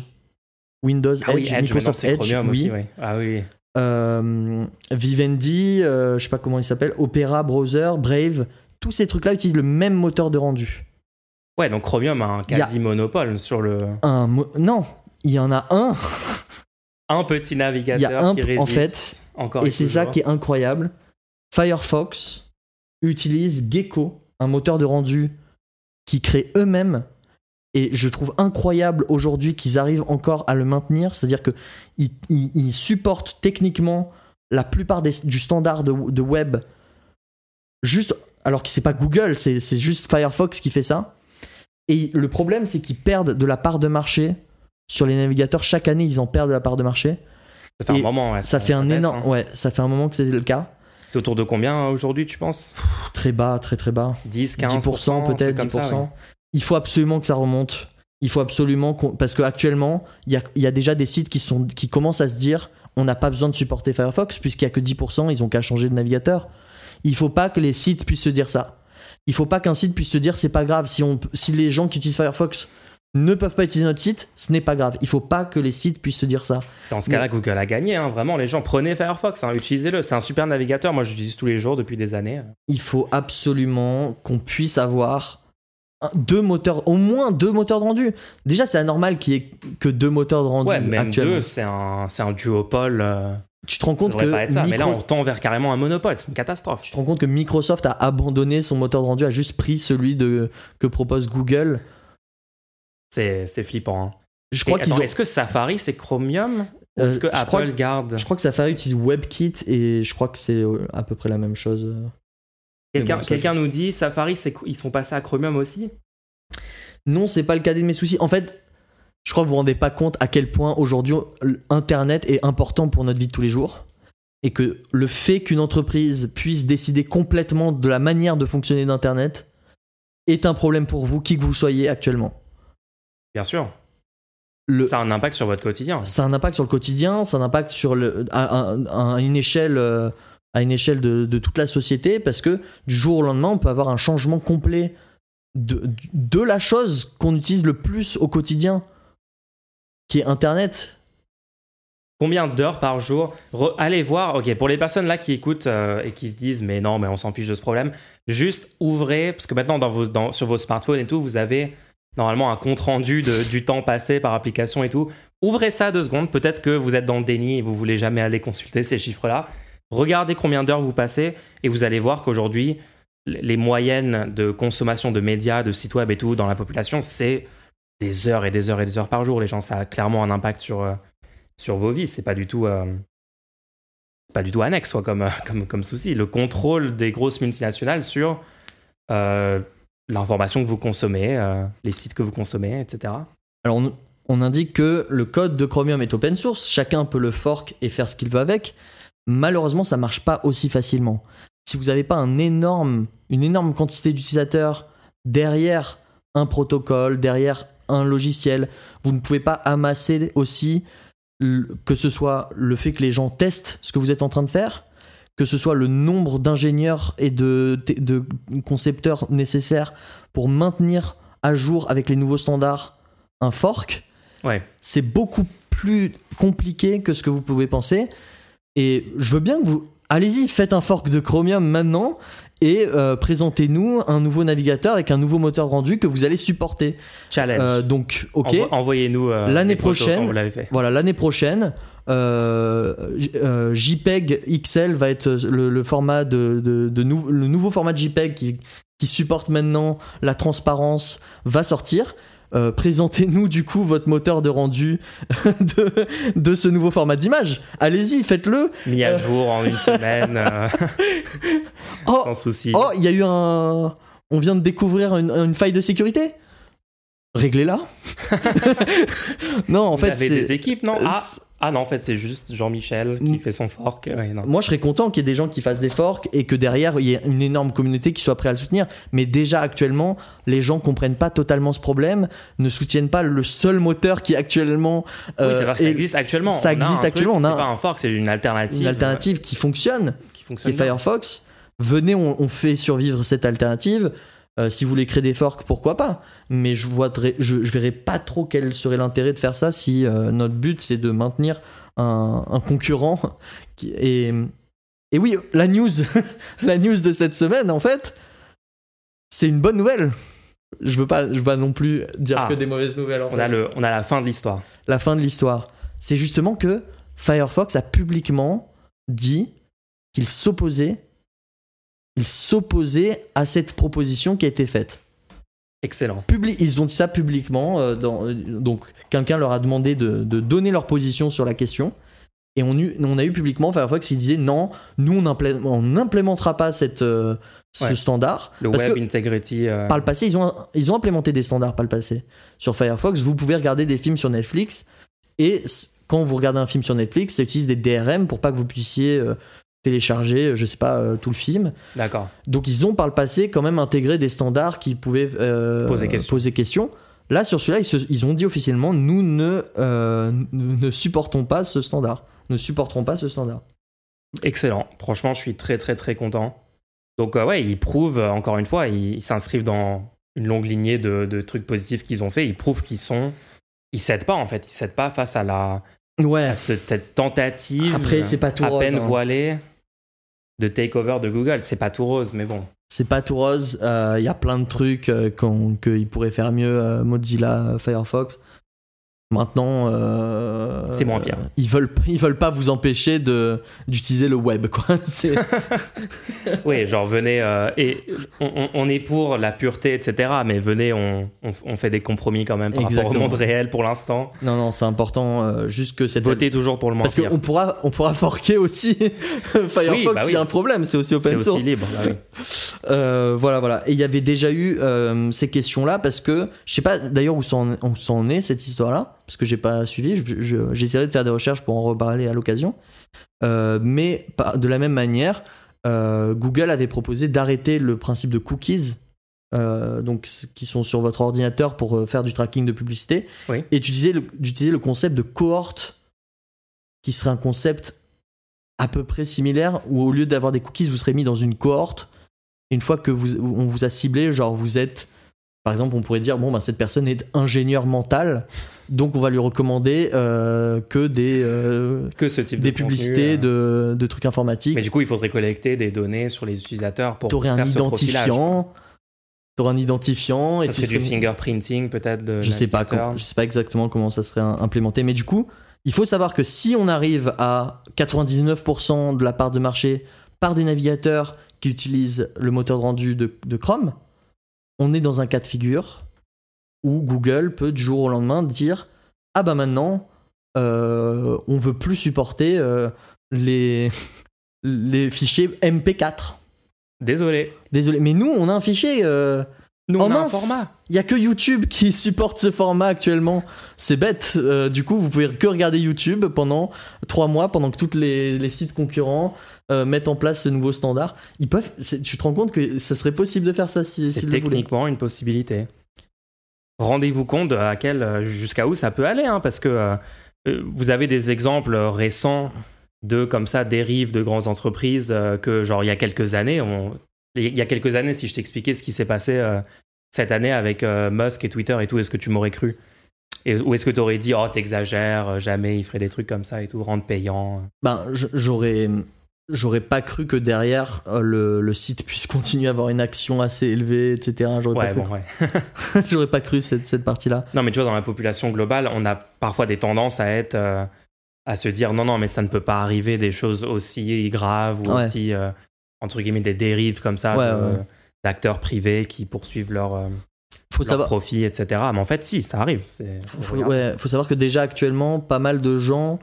Windows Ah oui, Edge, Microsoft Edge, Chromium oui. aussi. Ah oui. Euh, Vivendi, euh, je sais pas comment il s'appelle, Opera, Browser, Brave, tous ces trucs-là utilisent le même moteur de rendu. Ouais, donc Chromium a un Il y a- quasi monopole sur le Un mo- non, il y en a un, un petit navigateur Il y a un- qui résiste. en fait, encore et c'est ça qui est incroyable. Firefox utilise Gecko, un moteur de rendu qui crée eux-mêmes. Et je trouve incroyable aujourd'hui qu'ils arrivent encore à le maintenir, c'est-à-dire que ils, ils- ils supportent techniquement la plupart des- du standard de, de web, juste alors que c'est pas Google, c'est c'est juste Firefox qui fait ça. Et le problème, c'est qu'ils perdent de la part de marché sur les navigateurs. Chaque année, ils en perdent de la part de marché. Ça fait Et un moment, ouais, Ça fait un énorme, hein. ouais, ça fait un moment que c'est le cas. C'est autour de combien euh, aujourd'hui, tu penses? Très bas, très très bas. 10, 15 10% peut-être, 10%. Il faut absolument que ça remonte. Il faut absolument qu'on- parce qu'actuellement, il y a, il y a déjà des sites qui, sont, qui commencent à se dire on n'a pas besoin de supporter Firefox puisqu'il y a que 10%, ils ont qu'à changer de navigateur. Il faut pas que les sites puissent se dire ça. Il faut pas qu'un site puisse se dire c'est pas grave si, on, si les gens qui utilisent Firefox ne peuvent pas utiliser notre site, ce n'est pas grave. Il faut pas que les sites puissent se dire ça. Dans ce cas-là, Google a gagné. hein, vraiment, les gens prenez Firefox, hein, utilisez-le. C'est un super navigateur. Moi, j'utilise tous les jours depuis des années. Il faut absolument qu'on puisse avoir deux moteurs, au moins deux moteurs de rendu. Déjà, c'est anormal qu'il y ait que deux moteurs de rendu Ouais, même actuellement. deux, c'est un, c'est un duopole. euh, Tu te rends compte que pas être ça. Mais là, on tend vers carrément un monopole. C'est une catastrophe. tu te rends compte que Microsoft a abandonné son moteur de rendu, a juste pris celui de que propose Google? C'est c'est flippant. hein. Je crois qu'ils ont. Est-ce que Safari, c'est Chromium Euh, est-ce que je Apple crois que- garde? Je crois que Safari utilise WebKit et je crois que c'est euh, à peu près la même chose. Quelqu'un nous dit Safari, ils sont passés à Chromium aussi? Non, c'est pas le cadet de mes soucis. En fait, je crois que vous vous rendez pas compte à quel point aujourd'hui Internet est important pour notre vie de tous les jours. Et que le fait qu'une entreprise puisse décider complètement de la manière de fonctionner d'Internet est un problème pour vous, qui que vous soyez actuellement. Bien sûr. Le, Ça a un impact sur votre quotidien. ça a un impact sur le quotidien, ça a un impact sur le, à, à- à une échelle, euh, à une échelle de, toute la société, parce que du jour au lendemain, on peut avoir un changement complet de, de la chose qu'on utilise le plus au quotidien, qui est Internet. Combien d'heures par jour Allez voir, ok, pour les personnes là qui écoutent euh, et qui se disent mais non, mais on s'en fiche de ce problème, juste ouvrez, parce que maintenant sur vos smartphones et tout, vous avez normalement un compte rendu du temps passé par application et tout. Ouvrez ça deux secondes, peut-être que vous êtes dans le déni et vous voulez jamais aller consulter ces chiffres-là. Regardez combien d'heures vous passez et vous allez voir qu'aujourd'hui, les moyennes de consommation de médias, de sites web et tout dans la population, c'est des heures et des heures et des heures par jour. Les gens, ça a clairement un impact sur, euh, sur vos vies. C'est pas du tout, euh, pas du tout annexe, quoi, comme, euh, comme, comme souci. Le contrôle des grosses multinationales sur euh, l'information que vous consommez, les sites que vous consommez, etc. Alors, on, on indique que le code de Chromium est open source, chacun peut le fork et faire ce qu'il veut avec. Malheureusement, ça marche pas aussi facilement. Si vous n'avez pas un énorme, une énorme quantité d'utilisateurs derrière un protocole, derrière un logiciel, vous ne pouvez pas amasser aussi que ce soit le fait que les gens testent ce que vous êtes en train de faire, que ce soit le nombre d'ingénieurs et de, de concepteurs nécessaires pour maintenir à jour avec les nouveaux standards un fork, Ouais. c'est beaucoup plus compliqué que ce que vous pouvez penser. Et je veux bien que vous. Allez-y, faites un fork de Chromium maintenant et euh, présentez-nous un nouveau navigateur avec un nouveau moteur rendu que vous allez supporter. Challenge. Euh, donc, ok. Envo- Envoyez-nous euh, L'année photos prochaine, quand vous l'avez fait. Voilà, l'année prochaine, JPEG XL va être le, le format de, de- de nou- le nouveau format de JPEG qui, qui supporte maintenant la transparence va sortir. Euh, Présentez-nous du coup votre moteur de rendu de, de ce nouveau format d'image. Allez-y, faites-le. Mis à jour en une semaine, euh, Oh, sans souci. oh, il y a eu un. On vient de découvrir une, une faille de sécurité. Réglez-la. non, en vous fait, c'est. des équipes, non? Ah, ah non, en fait, c'est juste Jean-Michel qui Mm. fait son fork. Ouais, non. Moi, je serais content qu'il y ait des gens qui fassent des forks et que derrière, il y ait une énorme communauté qui soit prête à le soutenir. Mais déjà, actuellement, les gens comprennent pas totalement ce problème, ne soutiennent pas le seul moteur qui actuellement oui, euh, c'est vrai que ça est existe actuellement. ça existe actuellement, C'est pas un fork, c'est une alternative. une alternative qui fonctionne, euh, qui qui fonctionne. est bien. Firefox. Venez, on, on fait survivre cette alternative. Euh, si vous voulez créer des forks, pourquoi pas? Mais je vois je, je verrais pas trop quel serait l'intérêt de faire ça si euh, notre but c'est de maintenir un, un concurrent. Qui, et, et oui, la news, la news de cette semaine, en fait, c'est une bonne nouvelle. Je veux pas, je veux pas non plus dire Ah. que des mauvaises nouvelles. En On fait a, le, on a la fin de l'histoire. la fin de l'histoire. C'est justement que Firefox a publiquement dit qu'il s'opposait, il s'opposait à cette proposition qui a été faite. Excellent. Publi- ils ont dit ça publiquement. euh, dans- euh, donc, quelqu'un leur a demandé de, de donner leur position sur la question. Et on, a eu publiquement Firefox qui disait non, nous on implé- on n'implémentera pas cette, euh, ce Ouais. standard. Le Parce Web que Integrity. par le passé, ils ont, ils ont implémenté des standards par le passé. Sur Firefox, vous pouvez regarder des films sur Netflix. Et quand vous regardez un film sur Netflix, ça utilise des DRM pour pas que vous puissiez télécharger, euh, je sais pas, euh, tout le film. D'accord. Donc ils ont par le passé quand même intégré des standards qui pouvaient euh, Poser question. poser question. Là, sur celui-là, ils, ont dit officiellement nous ne, euh, ne, supportons pas ce standard. Ne supporterons pas ce standard. Excellent. Franchement, je suis très, très, très content. Donc, ouais, ils prouvent, encore une fois, ils ils s'inscrivent dans une longue lignée de, de trucs positifs qu'ils ont fait. Ils prouvent qu'ils sont. Ils cèdent pas, en fait. Ils cèdent pas face à, la, Ouais. à cette tentative. Après, c'est pas tout à rose, peine hein. voilée de takeover de Google. C'est pas tout rose, mais bon. C'est pas tout rose. Il y a plein de trucs euh, qu'ils pourraient faire mieux, euh, Mozilla, Firefox. Maintenant, euh, C'est moins pire. Ils veulent, ils veulent pas vous empêcher de d'utiliser le web, quoi. C'est- Oui, genre venez euh, et on, est pour la pureté, etc. Mais venez, on, on- on fait des compromis quand même par rapport Exactement. au monde réel pour l'instant. non, non, c'est important. euh, juste que cette Votez toujours pour le moins Parce qu'on pourra, on pourra forker aussi Firefox Oui, bah oui. a un problème, c'est aussi C'est open aussi source. libre. bah oui. Euh, voilà, voilà. Et il y avait déjà eu ces questions-là parce que je sais pas d'ailleurs où ça en, où ça en est cette histoire-là, parce que j'ai pas suivi. Je- je- J'essaierai de faire des recherches pour en reparler à l'occasion. Euh, mais de la même manière, euh, Google avait proposé d'arrêter le principe de cookies. euh, donc qui sont sur votre ordinateur pour faire du tracking de publicité Oui. et d'utiliser le, concept de cohorte qui serait un concept à peu près similaire où au lieu d'avoir des cookies vous serez mis dans une cohorte une fois que vous, on vous a ciblé, genre vous êtes, par exemple, on pourrait dire bon, ben, cette personne est ingénieur mental, donc on va lui recommander euh, que des, euh, Que ce type des de contenu, publicités euh, de, de trucs informatiques. Mais du coup, il faudrait collecter des données sur les utilisateurs pour T'aurais un identifiant, t'aurais un identifiant et Ça tu serait du fingerprinting peut-être de je sais pas comment- je sais pas exactement comment ça serait im- implémenté mais du coup il faut savoir que si on arrive à 99% de la part de marché par des navigateurs qui utilisent le moteur de rendu de, de Chrome on est dans un cas de figure où Google peut du jour au lendemain dire ah bah maintenant euh, on veut plus supporter euh, les les fichiers MP4 Désolé. désolé mais nous on a un fichier euh, Nous, Oh on a un mince format. il y a que YouTube qui supporte ce format actuellement. C'est bête. Du coup, vous pouvez que regarder YouTube pendant trois mois, pendant que tous les, les sites concurrents mettent en place ce nouveau standard. Ils peuvent. Tu te rends compte que ça serait possible de faire ça si, C'est voulaient. techniquement une possibilité. Rendez-vous compte à quel, euh, jusqu'à où ça peut aller, hein, parce que euh, euh, vous avez des exemples récents de comme ça dérives de grandes entreprises que genre il y a quelques années, il y a quelques années, si je t'expliquais ce qui s'est passé cette année avec Musk et Twitter et tout, est-ce que tu m'aurais cru? Ou est-ce que tu aurais dit oh t'exagères, jamais il ferait des trucs comme ça et tout, rendre payant? Ben, j'aurais. J'aurais pas cru que derrière euh, le, le site puisse continuer à avoir une action assez élevée, etc. J'aurais Ouais pas cru, bon ouais. j'aurais pas cru cette, cette partie-là. Non, mais tu vois, dans la population globale, on a parfois des tendances à être. euh, à se dire non, non, mais ça ne peut pas arriver des choses aussi graves ou Ouais. aussi, euh, entre guillemets, des dérives comme ça d'acteurs privés qui poursuivent leur, Faut leur savoir. profit, etc. Mais en fait, si, ça arrive. faut, faut- ouais, faut savoir que déjà actuellement, pas mal de gens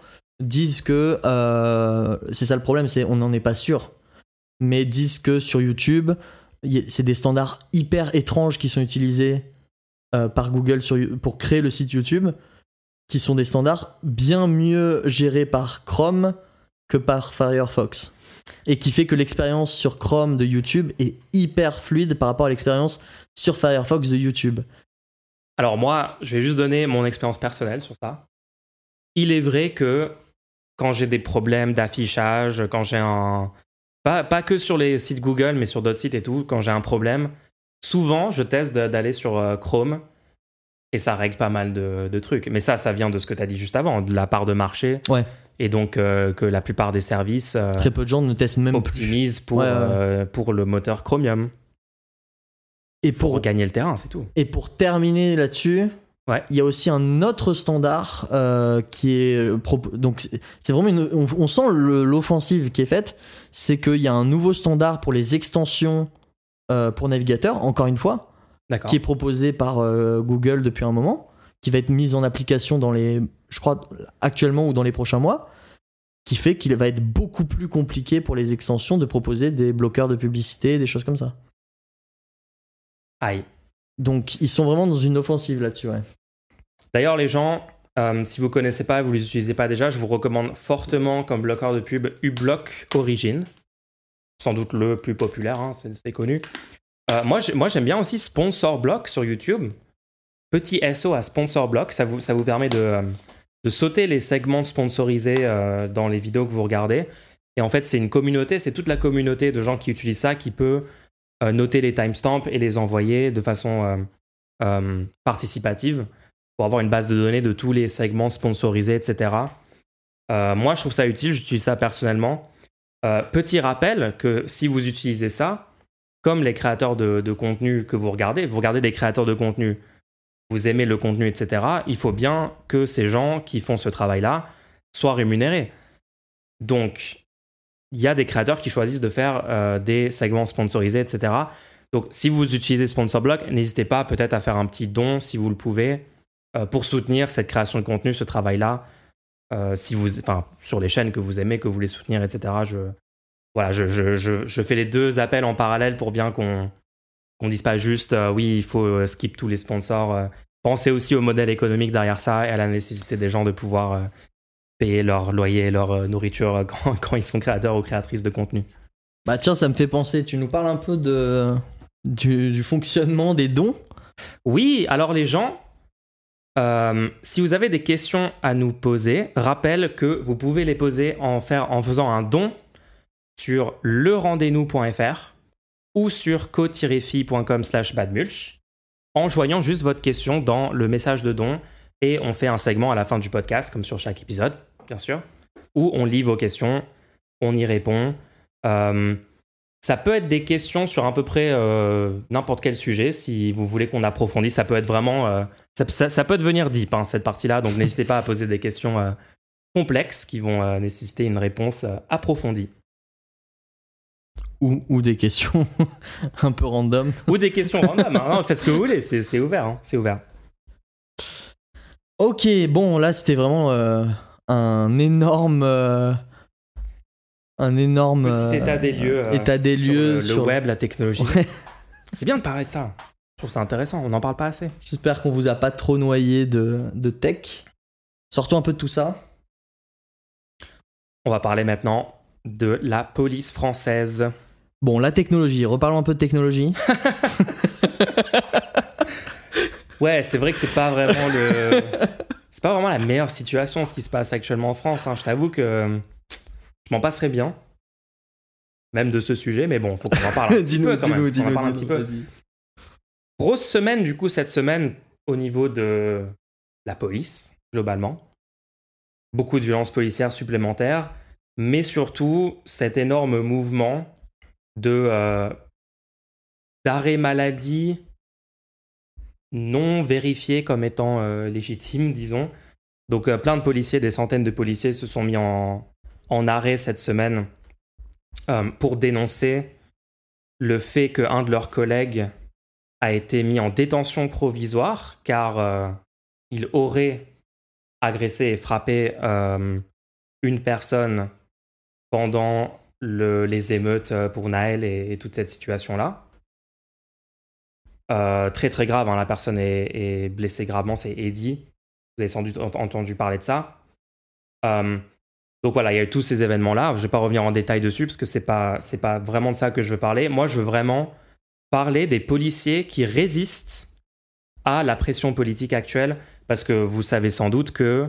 disent que euh, c'est ça le problème, c'est on n'en est pas sûr, mais disent que sur YouTube, c'est des standards hyper étranges qui sont utilisés euh, par Google sur pour créer le site YouTube, qui sont des standards bien mieux gérés par Chrome que par Firefox. Et qui fait que l'expérience sur Chrome de YouTube est hyper fluide par rapport à l'expérience sur Firefox de YouTube. Alors, moi, je vais juste donner mon expérience personnelle sur ça. Il est vrai que quand j'ai des problèmes d'affichage, quand j'ai un. Pas, pas que sur les sites Google, mais sur d'autres sites et tout, quand j'ai un problème, souvent je teste d'aller sur euh, Chrome et ça règle pas mal de, de trucs. Mais ça, ça vient de ce que tu as dit juste avant, de la part de marché. Ouais. Et donc euh, que la plupart des services euh, Très peu de gens ne testent même plus. optimisent pour, Ouais, ouais. euh, pour le moteur Chromium. Et Pour pour, gagner le terrain, c'est tout. et pour terminer là-dessus, Ouais. il y a aussi un autre standard euh, qui est euh, donc c'est- vraiment une, on, on sent l'offensive qui est faite, c'est qu'il y a un nouveau standard pour les extensions euh, pour navigateur. Encore une fois, qui est proposée par euh, Google depuis un moment, qui va être mise en application dans les, je crois, actuellement ou dans les prochains mois, qui fait qu'il va être beaucoup plus compliqué pour les extensions de proposer des bloqueurs de publicité, des choses comme ça. Aïe. Donc ils sont vraiment dans une offensive là-dessus. Ouais. D'ailleurs, les gens, euh, si vous connaissez pas et vous les utilisez pas déjà, je vous recommande fortement comme bloqueur de pub uBlock Origin. Sans doute le plus populaire, hein, c'est connu. Euh, moi, j'ai- moi, j'aime bien aussi Sponsor Block sur YouTube. Petit SO à Sponsor Block, ça vous, permet de, sauter les segments sponsorisés euh, dans les vidéos que vous regardez. Et en fait, c'est une communauté, c'est toute la communauté de gens qui utilisent ça qui peut noter les timestamps et les envoyer de façon euh, euh, participative pour avoir une base de données de tous les segments sponsorisés, etc. Euh, moi, je trouve ça utile, j'utilise ça personnellement. Euh, petit rappel que si vous utilisez ça, comme les créateurs de, de contenu que vous regardez, vous regardez des créateurs de contenu, vous aimez le contenu, etc., il faut bien que ces gens qui font ce travail-là soient rémunérés. Donc, il y a des créateurs qui choisissent de faire euh, des segments sponsorisés, etc. Donc, si vous utilisez SponsorBlock, n'hésitez pas peut-être à faire un petit don si vous le pouvez euh, pour soutenir cette création de contenu, ce travail-là. Euh, si vous, sur les chaînes que vous aimez, que vous voulez soutenir, etc. Je, voilà, je, je, je, fais les deux appels en parallèle pour bien qu'on qu'on dise pas juste oui, il faut skip tous les sponsors. pensez aussi au modèle économique derrière ça et à la nécessité des gens de pouvoir payer leur loyer et leur euh, nourriture euh, quand, quand ils sont créateurs ou créatrices de contenu. Bah tiens, ça me fait penser. Tu nous parles un peu de du, du fonctionnement des dons? Oui, alors les gens, euh, si vous avez des questions à nous poser, rappelle que vous pouvez les poser en, faire, en faisant un don sur lerendez-nous.fr ou sur co-fi.com slash badmulch en joignant juste votre question dans le message de don et on fait un segment à la fin du podcast, comme sur chaque épisode, bien sûr, où on lit vos questions, on y répond. Euh, ça peut être des questions sur à peu près euh, n'importe quel sujet. Si vous voulez qu'on approfondisse, ça peut être vraiment. euh, ça, ça- ça peut devenir deep, hein, cette partie-là. Donc n'hésitez pas à poser des questions euh, complexes qui vont nécessiter une réponse approfondie. Ou, ou des questions un peu random. Ou des questions random. hein. Faites ce que vous voulez, c'est ouvert. hein, C'est ouvert. Ok, bon, là c'était vraiment un énorme. euh, un énorme. Petit euh, état des lieux. euh, état des sur lieux Le, le sur- web, la technologie. Ouais. C'est bien de parler de ça. Je trouve ça intéressant. On n'en parle pas assez. J'espère qu'on vous a pas trop noyé de, de tech. Sortons un peu de tout ça. On va parler maintenant de la police française. Bon, la technologie, reparlons un peu de technologie. Ouais, c'est vrai que c'est pas vraiment le. C'est pas vraiment la meilleure situation ce qui se passe actuellement en France. hein. Je t'avoue que euh, je m'en passerais bien. Même de ce sujet, mais bon, faut qu'on en parle qu'on en parle un petit peu. Grosse semaine, du coup, cette semaine, au niveau de la police, globalement. Beaucoup de violences policières supplémentaires, mais surtout cet énorme mouvement de euh, d'arrêt maladie non vérifié comme étant euh, légitime, disons. Donc euh, plein de policiers, des centaines de policiers se sont mis en, en arrêt cette semaine euh, pour dénoncer le fait qu'un de leurs collègues a été mis en détention provisoire car euh, il aurait agressé et frappé une personne pendant le- les émeutes pour Naël et toute cette situation-là. Euh, très très grave, hein, la personne est, blessée gravement, c'est Eddie. Vous avez sans doute ent- entendu parler de ça. Euh, donc voilà, il y a eu tous ces événements-là. Je ne vais pas revenir en détail dessus parce que c'est pas c'est pas vraiment de ça que je veux parler. Moi, je veux vraiment parler des policiers qui résistent à la pression politique actuelle, parce que vous savez sans doute que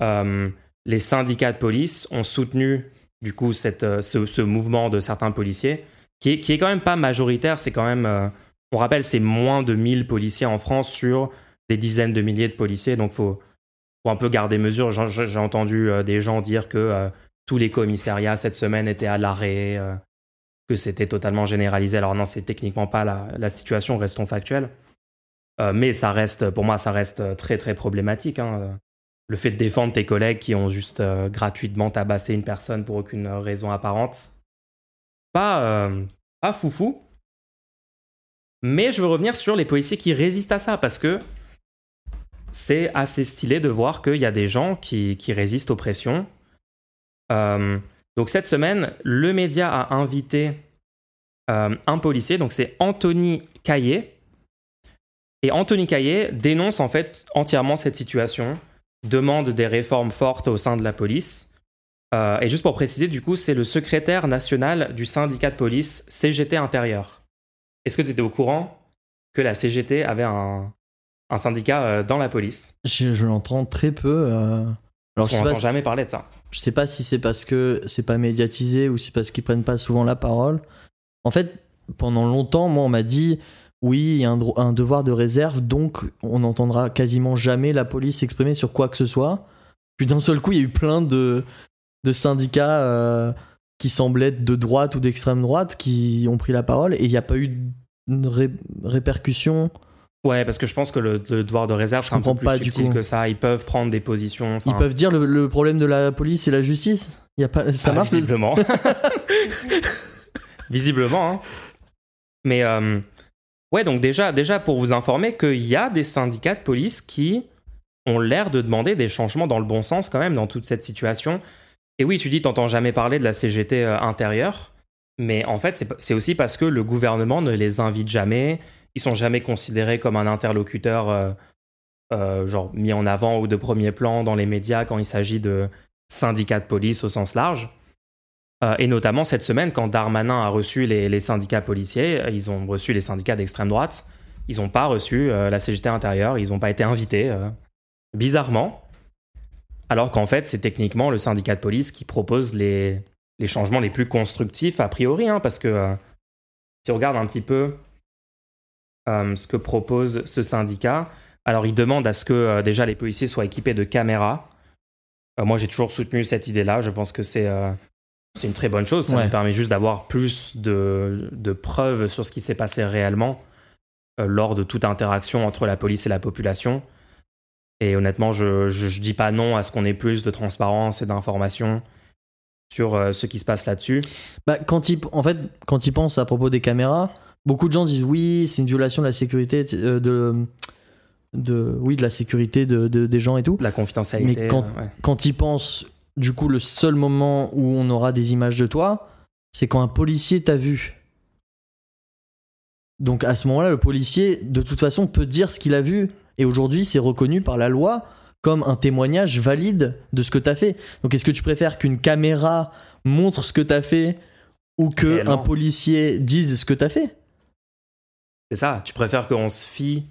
euh, les syndicats de police ont soutenu du coup cette, ce, ce mouvement de certains policiers, qui est, qui est quand même pas majoritaire, c'est quand même, on rappelle, c'est moins de 1000 policiers en France sur des dizaines de milliers de policiers, donc faut, faut un peu garder mesure. J'ai- entendu euh, des gens dire que euh, tous les commissariats cette semaine étaient à l'arrêt, euh, que c'était totalement généralisé. Alors non, c'est techniquement pas la, situation, restons factuels. Mais ça reste, pour moi, ça reste très très problématique. hein. Le fait de défendre tes collègues qui ont juste gratuitement tabassé une personne pour aucune raison apparente, pas, pas foufou. Mais je veux revenir sur les policiers qui résistent à ça, parce que c'est assez stylé de voir qu'il y a des gens qui, résistent aux pressions. Euh, donc cette semaine, le média a invité euh, un policier, donc c'est Anthony Caillé. Et Anthony Caillé dénonce en fait entièrement cette situation, demande des réformes fortes au sein de la police. Euh, et juste pour préciser, du coup, c'est le secrétaire national du syndicat de police CGT Intérieur. Est-ce que tu étais au courant que la CGT avait un, un syndicat euh, dans la police? Je, je l'entends très peu. euh. Alors, je On sais, n'entend pas, jamais parler de ça. je sais pas si c'est parce que c'est pas médiatisé ou si c'est parce qu'ils prennent pas souvent la parole. En fait, pendant longtemps, moi, on m'a dit oui, il y a un, devoir de réserve, donc on n'entendra quasiment jamais la police s'exprimer sur quoi que ce soit. Puis d'un seul coup, il y a eu plein de, de syndicats euh, qui semblaient être de droite ou d'extrême droite qui ont pris la parole et il n'y a pas eu de ré- répercussion. Ouais, parce que je pense que le, le devoir de réserve, c'est un peu plus pas, subtil que ça. Ils peuvent prendre des positions. Ils peuvent dire le, le problème de la police, c'est la justice. Il y a pas, ça ah, marche le- Visiblement. visiblement. hein. Mais euh, ouais, donc déjà, déjà pour vous informer qu'il y a des syndicats de police qui ont l'air de demander des changements dans le bon sens quand même dans toute cette situation. Et oui, tu dis, t'entends jamais parler de la CGT euh, intérieure, mais en fait, c'est aussi parce que le gouvernement ne les invite jamais. Ils sont jamais considérés comme un interlocuteur euh, euh, genre mis en avant ou de premier plan dans les médias quand il s'agit de syndicats de police au sens large. Et notamment cette semaine, quand Darmanin a reçu les, syndicats policiers, ils ont reçu les syndicats d'extrême droite, ils n'ont pas reçu la CGT intérieure, ils n'ont pas été invités, bizarrement. Alors qu'en fait, c'est techniquement le syndicat de police qui propose les, les changements les plus constructifs a priori, hein, parce que euh, si on regarde un petit peu euh, ce que propose ce syndicat, alors il demande à ce que euh, déjà les policiers soient équipés de caméras. Moi, j'ai toujours soutenu cette idée-là. Je pense que c'est c'est une très bonne chose. Ça Ouais. nous permet juste d'avoir plus de, de preuves sur ce qui s'est passé réellement lors de toute interaction entre la police et la population. Et honnêtement, je, je, je dis pas non à ce qu'on ait plus de transparence et d'informations sur euh, ce qui se passe là-dessus. Bah, quand ils, en fait, quand ils pensent à propos des caméras, beaucoup de gens disent oui, c'est une violation de la sécurité euh, de, de, oui, de la sécurité de, de- des gens et tout. La confidentialité. Mais quand- euh, ouais. Quand ils pensent, du coup, le seul moment où on aura des images de toi, c'est quand un policier t'a vu. Donc à ce moment-là, le policier, de toute façon, peut dire ce qu'il a vu. Et aujourd'hui, c'est reconnu par la loi comme un témoignage valide de ce que t'as fait. Donc est-ce que tu préfères qu'une caméra montre ce que t'as fait ou que Réellement. un policier dise ce que t'as fait? C'est ça. Tu préfères qu'on se fie.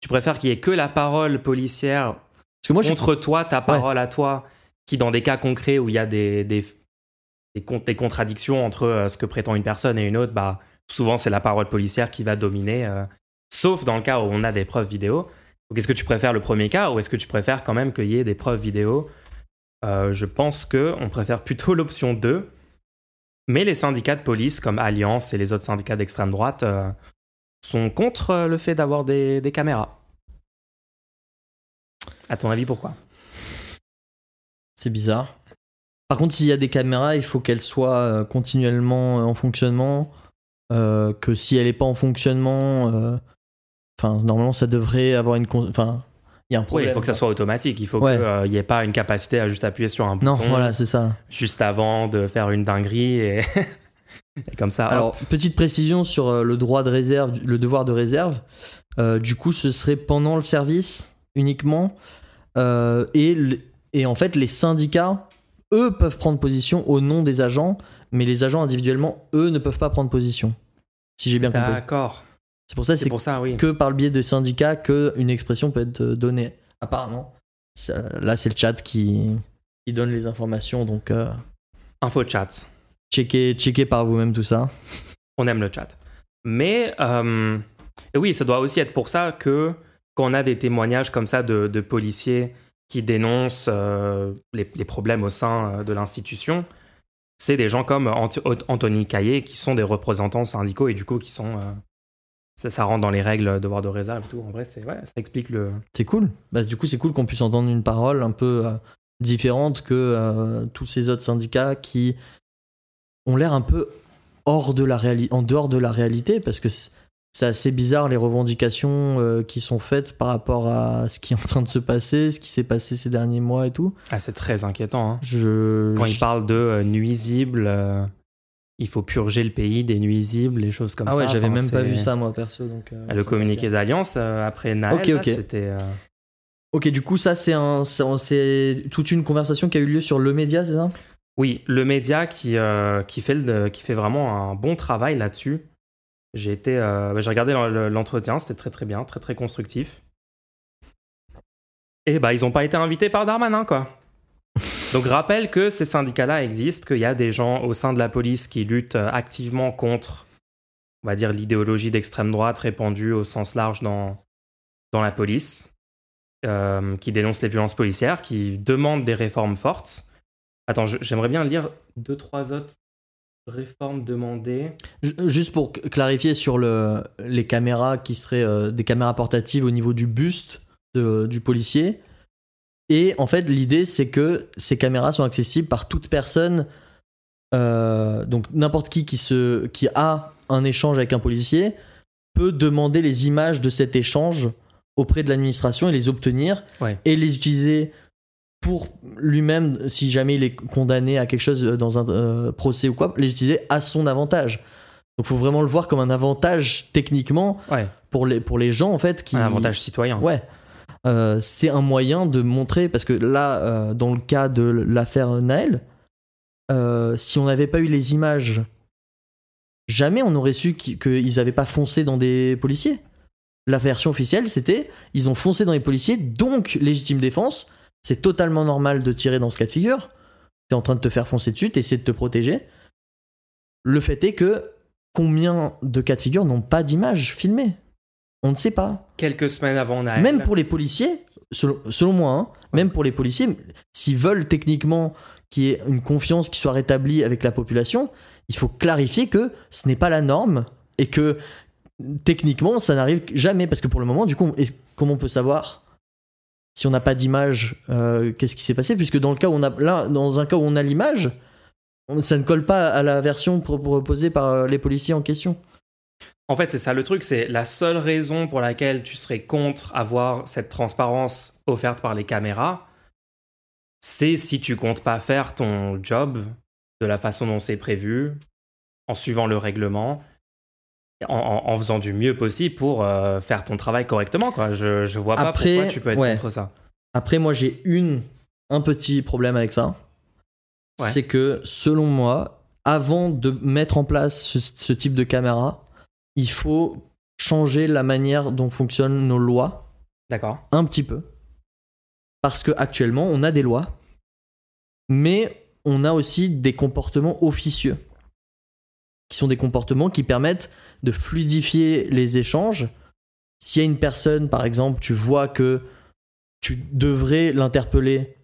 Tu préfères qu'il y ait que la parole policière Parce que moi, je contre toi, ta parole à toi, qui dans des cas concrets où il y a des, des, des contradictions entre euh, ce que prétend une personne et une autre, bah, souvent c'est la parole policière qui va dominer, euh, sauf dans le cas où on a des preuves vidéo. Donc est-ce que tu préfères le premier cas ou est-ce que tu préfères quand même qu'il y ait des preuves vidéo? Euh, Je pense que on préfère plutôt l'option 2. Mais les syndicats de police comme Alliance et les autres syndicats d'extrême droite euh, sont contre euh, le fait d'avoir des, caméras. À ton avis, pourquoi? C'est bizarre. Par contre, s'il y a des caméras, il faut qu'elles soient continuellement en fonctionnement. que si elle n'est pas en fonctionnement, enfin, normalement, ça devrait avoir une. Enfin, il y a un Oui, problème. il faut que ça soit automatique. Il faut Ouais. qu'il n'y ait pas une capacité à juste appuyer sur un bouton Non, voilà, c'est ça. juste avant de faire une dinguerie et, et comme ça. hop. Alors, petite précision sur euh, le droit de réserve, le devoir de réserve. Euh, du coup, ce serait pendant le service uniquement. Euh, et, et en fait, les syndicats, eux, peuvent prendre position au nom des agents, mais les agents individuellement, eux, ne peuvent pas prendre position. Si j'ai bien compris. D'accord. C'est pour ça que C'est oui. par le biais de syndicats qu'une expression peut être donnée. Apparemment. Là, c'est le chat qui, qui donne les informations, donc euh, Info chat. checkez, checkez par vous-même tout ça. On aime le chat. Mais euh, oui, ça doit aussi être pour ça que quand on a des témoignages comme ça de, de policiers qui dénoncent euh, les, les problèmes au sein de l'institution, c'est des gens comme Ant- Anthony Caillé qui sont des représentants syndicaux et du coup qui sont. Ça, ça rentre dans les règles devoir de réserve et tout. En vrai, c'est ouais, ça explique le. C'est cool. Bah, du coup, c'est cool qu'on puisse entendre une parole un peu euh, différente que euh, tous ces autres syndicats qui ont l'air un peu hors de la réalité, en dehors de la réalité, parce que c'est- assez bizarre les revendications euh, qui sont faites par rapport à ce qui est en train de se passer, ce qui s'est passé ces derniers mois et tout. Ah, c'est très inquiétant. hein. Je, Quand je- il parle de nuisibles, il faut purger le pays des nuisibles, les choses comme ah ça. ouais, j'avais Enfin, même pas vu ça moi perso. Donc, euh, Le communiqué d'alliance euh, après Naël, Ok, là, ok. c'était. euh, Ok, du coup, ça, c'est un, c'est toute une conversation qui a eu lieu sur le média, c'est ça? Oui, le média qui, qui, fait le- qui fait vraiment un bon travail là-dessus. J'ai été, bah, j'ai regardé l'en- l'entretien, c'était très très bien, très très constructif. Et bah ils n'ont pas été invités par Darmanin quoi. Donc rappelle que ces syndicats-là existent, qu'il y a des gens au sein de la police qui luttent euh, activement contre, on va dire, l'idéologie d'extrême droite répandue au sens large dans, dans la police, euh, qui dénoncent les violences policières, qui demandent des réformes fortes. Attends, j'aimerais bien lire deux, trois autres réformes demandées. Ju- Juste pour clarifier sur le, les caméras qui seraient euh, des caméras portatives au niveau du buste du policier. Et en fait, l'idée, c'est que ces caméras sont accessibles par toute personne. euh, donc, n'importe qui qui, se, qui a un échange avec un policier peut demander les images de cet échange auprès de l'administration et les obtenir Ouais. et les utiliser pour lui-même, si jamais il est condamné à quelque chose dans un euh, procès ou quoi, les utiliser à son avantage. Donc, faut vraiment le voir comme un avantage techniquement Ouais, pour les, pour les gens en fait qui. un avantage citoyen. Ouais. Euh, c'est un moyen de montrer parce que là, euh, dans le cas de l'affaire Naël, euh, si on n'avait pas eu les images, jamais on aurait su qu'ils n'avaient pas foncé dans des policiers. La version officielle, c'était ils ont foncé dans les policiers, donc légitime défense. C'est totalement normal de tirer dans ce cas de figure. T'es en train de te faire foncer dessus, t'essaies de te protéger. Le fait est que combien de cas de figure n'ont pas d'image filmée On ne sait pas. Quelques semaines avant. Même pour les policiers, selon, selon moi, hein, même pour les policiers, s'ils veulent techniquement qu'il y ait une confiance qui soit rétablie avec la population, il faut clarifier que ce n'est pas la norme et que techniquement ça n'arrive jamais parce que pour le moment, du coup, comment on peut savoir si on n'a pas d'image, euh, qu'est-ce qui s'est passé? Puisque dans le cas où on a là, dans un cas où on a l'image, ça ne colle pas à la version pro- proposée par euh, les policiers en question. En fait, c'est ça le truc, c'est la seule raison pour laquelle tu serais contre avoir cette transparence offerte par les caméras, c'est si tu comptes pas faire ton job de la façon dont c'est prévu, en suivant le règlement, en, en- en faisant du mieux possible pour euh, faire ton travail correctement. Quoi. Je, je vois pas Après, pourquoi tu peux être ouais. contre ça. Après, moi, j'ai une, un petit problème avec ça. Ouais. C'est que, selon moi, avant de mettre en place ce, ce type de caméra, il faut changer la manière dont fonctionnent nos lois D'accord un petit peu. Parce que actuellement, on a des lois, mais on a aussi des comportements officieux, qui sont des comportements qui permettent de fluidifier les échanges. S'il y a une personne, par exemple, tu vois que tu devrais l'interpeller,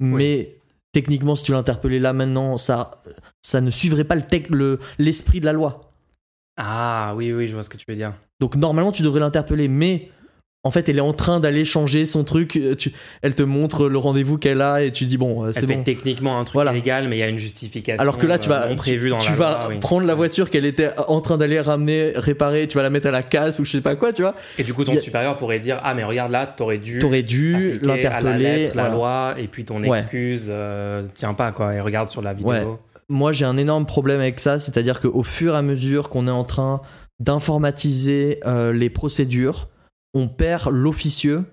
mais techniquement, si tu l'interpellais là maintenant, ça, ça ne suivrait pas le tec- le- l'esprit de la loi. Ah oui, oui, je vois ce que tu veux dire. Donc normalement tu devrais l'interpeller, mais en fait elle est en train d'aller changer son truc. euh, tu- elle te montre le rendez-vous qu'elle a et tu dis bon euh, c'est fait bon. techniquement un truc Voilà. illégal, mais il y a une justification. Alors que là tu euh, vas, prévue dans tu la vas loi, oui. prendre la voiture qu'elle était en train d'aller ramener, réparer, tu vas la mettre à la casse ou je sais pas quoi, tu vois. Et du coup, ton a- supérieur pourrait dire Ah, mais regarde là, t'aurais dû. T'aurais dû la l'interpeller. la loi, et puis ton Ouais. excuse euh, tient pas, quoi. Et regarde sur la vidéo. Ouais. Moi j'ai un énorme problème avec ça, c'est-à-dire qu'au fur et à mesure qu'on est en train d'informatiser euh, les procédures, on perd l'officieux,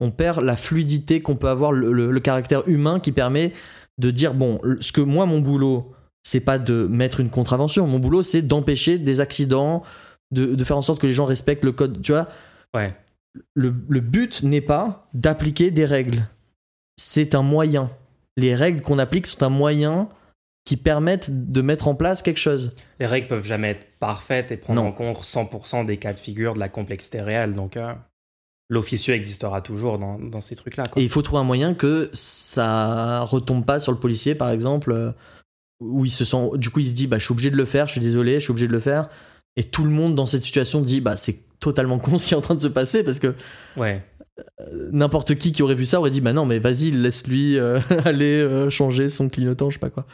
on perd la fluidité qu'on peut avoir, le, le- le caractère humain qui permet de dire bon, ce que moi mon boulot, c'est pas de mettre une contravention, mon boulot c'est d'empêcher des accidents, de, de faire en sorte que les gens respectent le code, tu vois? Ouais. Le, le but n'est pas d'appliquer des règles, c'est un moyen. Les règles qu'on applique sont un moyen qui permettent de mettre en place quelque chose. Les règles peuvent jamais être parfaites et prendre Non. en compte 100% des cas de figure de la complexité réelle. Donc, euh, l'officieux existera toujours dans, dans ces trucs-là. Et il faut trouver un moyen que ça retombe pas sur le policier, par exemple, euh, où il se sent, du coup, il se dit, bah, je suis obligé de le faire, je suis désolé, je suis obligé de le faire. Et tout le monde dans cette situation dit, bah, c'est totalement con ce qui est en train de se passer parce que Ouais. euh, n'importe qui qui aurait vu ça aurait dit, bah non, mais vas-y, laisse-lui euh, aller euh, changer son clignotant, je sais pas quoi.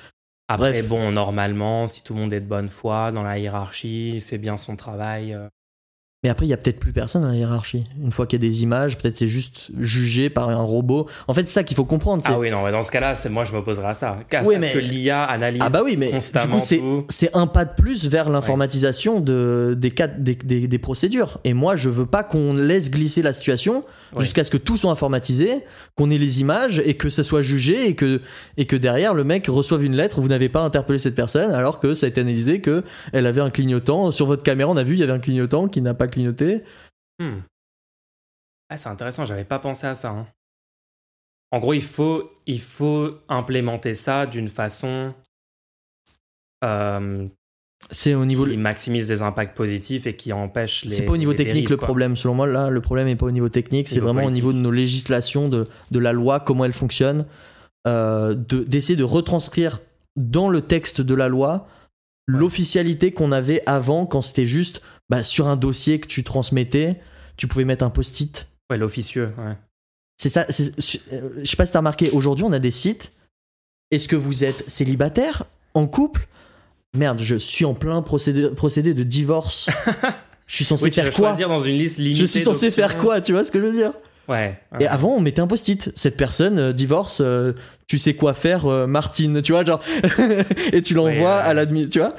Après, Bref. bon, normalement, si tout le monde est de bonne foi dans la hiérarchie, fait bien son travail, euh, Mais après, il y a peut-être plus personne dans la hiérarchie. Une fois qu'il y a des images, peut-être c'est juste jugé par un robot. En fait, c'est ça qu'il faut comprendre. Ah oui, non, mais dans ce cas-là, c'est moi je m'opposerai à ça. Qu'à Oui, mais- que l'IA analyse Ah bah oui, mais du coup, c'est, un pas de plus vers l'informatisation de, des, cas, des, des- des procédures. Et moi, je veux pas qu'on laisse glisser la situation Ouais. jusqu'à ce que tout soit informatisé, qu'on ait les images et que ça soit jugé et que, et que derrière, le mec reçoive une lettre, vous n'avez pas interpellé cette personne alors que ça a été analysé que elle avait un clignotant. Sur votre caméra, on a vu, il y avait un clignotant qui n'a pas Hmm. Ah, c'est intéressant, j'avais pas pensé à ça. hein. En gros, il faut, il faut implémenter ça d'une façon euh, C'est au niveau. qui maximise les impacts positifs et qui empêche les. C'est pas au niveau technique dérives, le problème, selon moi. Là, le problème est pas au niveau technique, c'est vraiment politique. au niveau de nos législations, de, de la loi, comment elle fonctionne, euh, de- d'essayer de retranscrire dans le texte de la loi l'officialité qu'on avait avant quand c'était juste bah, sur un dossier que tu transmettais, tu pouvais mettre un post-it. Ouais, l'officieux, ouais. C'est ça. c'est- euh, Je sais pas si t'as remarqué, aujourd'hui on a des sites. Est-ce que vous êtes célibataire, en couple? Merde, je suis en plein procédé, procédé de divorce. Je suis censé Oui, faire quoi? choisir dans une liste limitée. Je suis censé faire quoi Tu vois ce que je veux dire? Ouais. Et avant, on mettait un post-it. Cette personne euh, divorce, euh, tu sais quoi faire, euh, Martine, tu vois, genre. et tu l'envoies ouais. à l'admin, tu vois?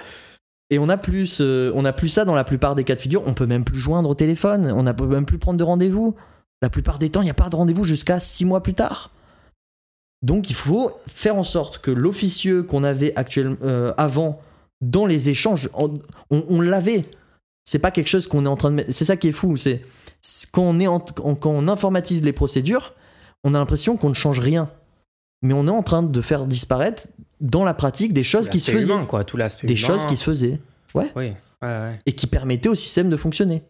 Et on a plus, euh, on a plus ça dans la plupart des cas de figure. On peut même plus joindre au téléphone. On ne peut même plus prendre de rendez-vous. La plupart des temps, il n'y a pas de rendez-vous jusqu'à six mois plus tard. Donc, il faut faire en sorte que l'officieux qu'on avait actuellement euh, avant dans les échanges, on, l'avait. C'est pas quelque chose qu'on est en train de. C'est ça qui est fou. C'est quand on informatise les procédures, on a l'impression qu'on ne change rien. Mais on est en train de faire disparaître dans la pratique des choses qui se faisaient, humain, quoi, tout l'aspect des humain. choses qui se faisaient Oui, ouais, ouais. et qui permettaient au système de fonctionner.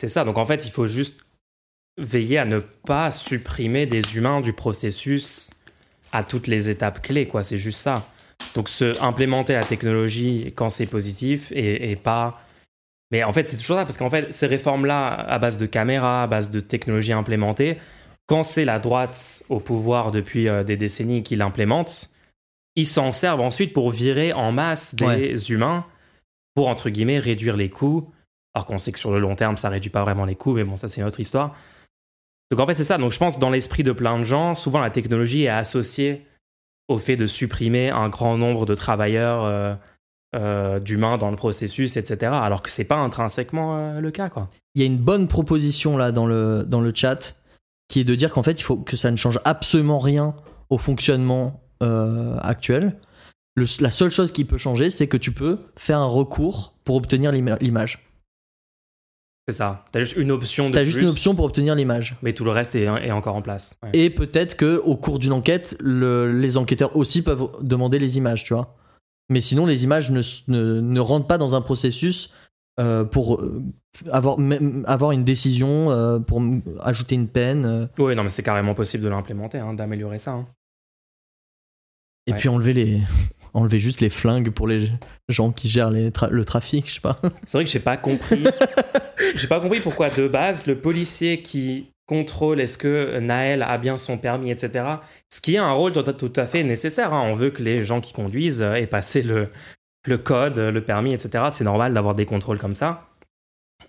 C'est ça. Donc en fait, il faut juste veiller à ne pas supprimer des humains du processus à toutes les étapes clés, quoi. C'est juste ça. Donc se implémenter la technologie quand c'est positif et, et pas. Mais en fait, c'est toujours ça parce qu'en fait, ces réformes-là, à base de caméras, à base de technologie implémentée, quand c'est la droite au pouvoir depuis euh, des décennies qui l'implémente, ils s'en servent ensuite pour virer en masse des Ouais. humains pour entre guillemets réduire les coûts alors qu'on sait que sur le long terme, ça réduit pas vraiment les coûts, mais bon, ça c'est une autre histoire. Donc en fait, c'est ça. Donc je pense dans l'esprit de plein de gens, souvent la technologie est associée au fait de supprimer un grand nombre de travailleurs euh, euh, d'humains dans le processus, etc. Alors que c'est pas intrinsèquement euh, le cas, quoi. Il y a une bonne proposition là dans le, dans le chat qui est de dire qu'en fait, il faut que ça ne change absolument rien au fonctionnement euh, actuel. Le- la seule chose qui peut changer, c'est que tu peux faire un recours pour obtenir l'ima- l'image. C'est ça. T'as juste une option T'as juste une option pour obtenir l'image. mais tout le reste est, est encore en place. Ouais. Et peut-être que au cours d'une enquête, le- les enquêteurs aussi peuvent demander les images, tu vois. Mais sinon, les images ne, s- ne, ne rentrent pas dans un processus euh, pour euh, avoir, même avoir une décision, euh, pour ajouter une peine, euh, Oui, non, mais c'est carrément possible de l'implémenter, hein, d'améliorer ça. hein. Et Ouais. puis enlever les, enlever juste les flingues pour les gens qui gèrent les tra- le trafic, je sais pas. C'est vrai que j'ai pas compris. j'ai pas compris pourquoi de base le policier qui contrôle est-ce que Naël a bien son permis, etc. Ce qui est un rôle tout à, tout à fait nécessaire. hein. On veut que les gens qui conduisent aient passé le, le code, le permis, etc. C'est normal d'avoir des contrôles comme ça.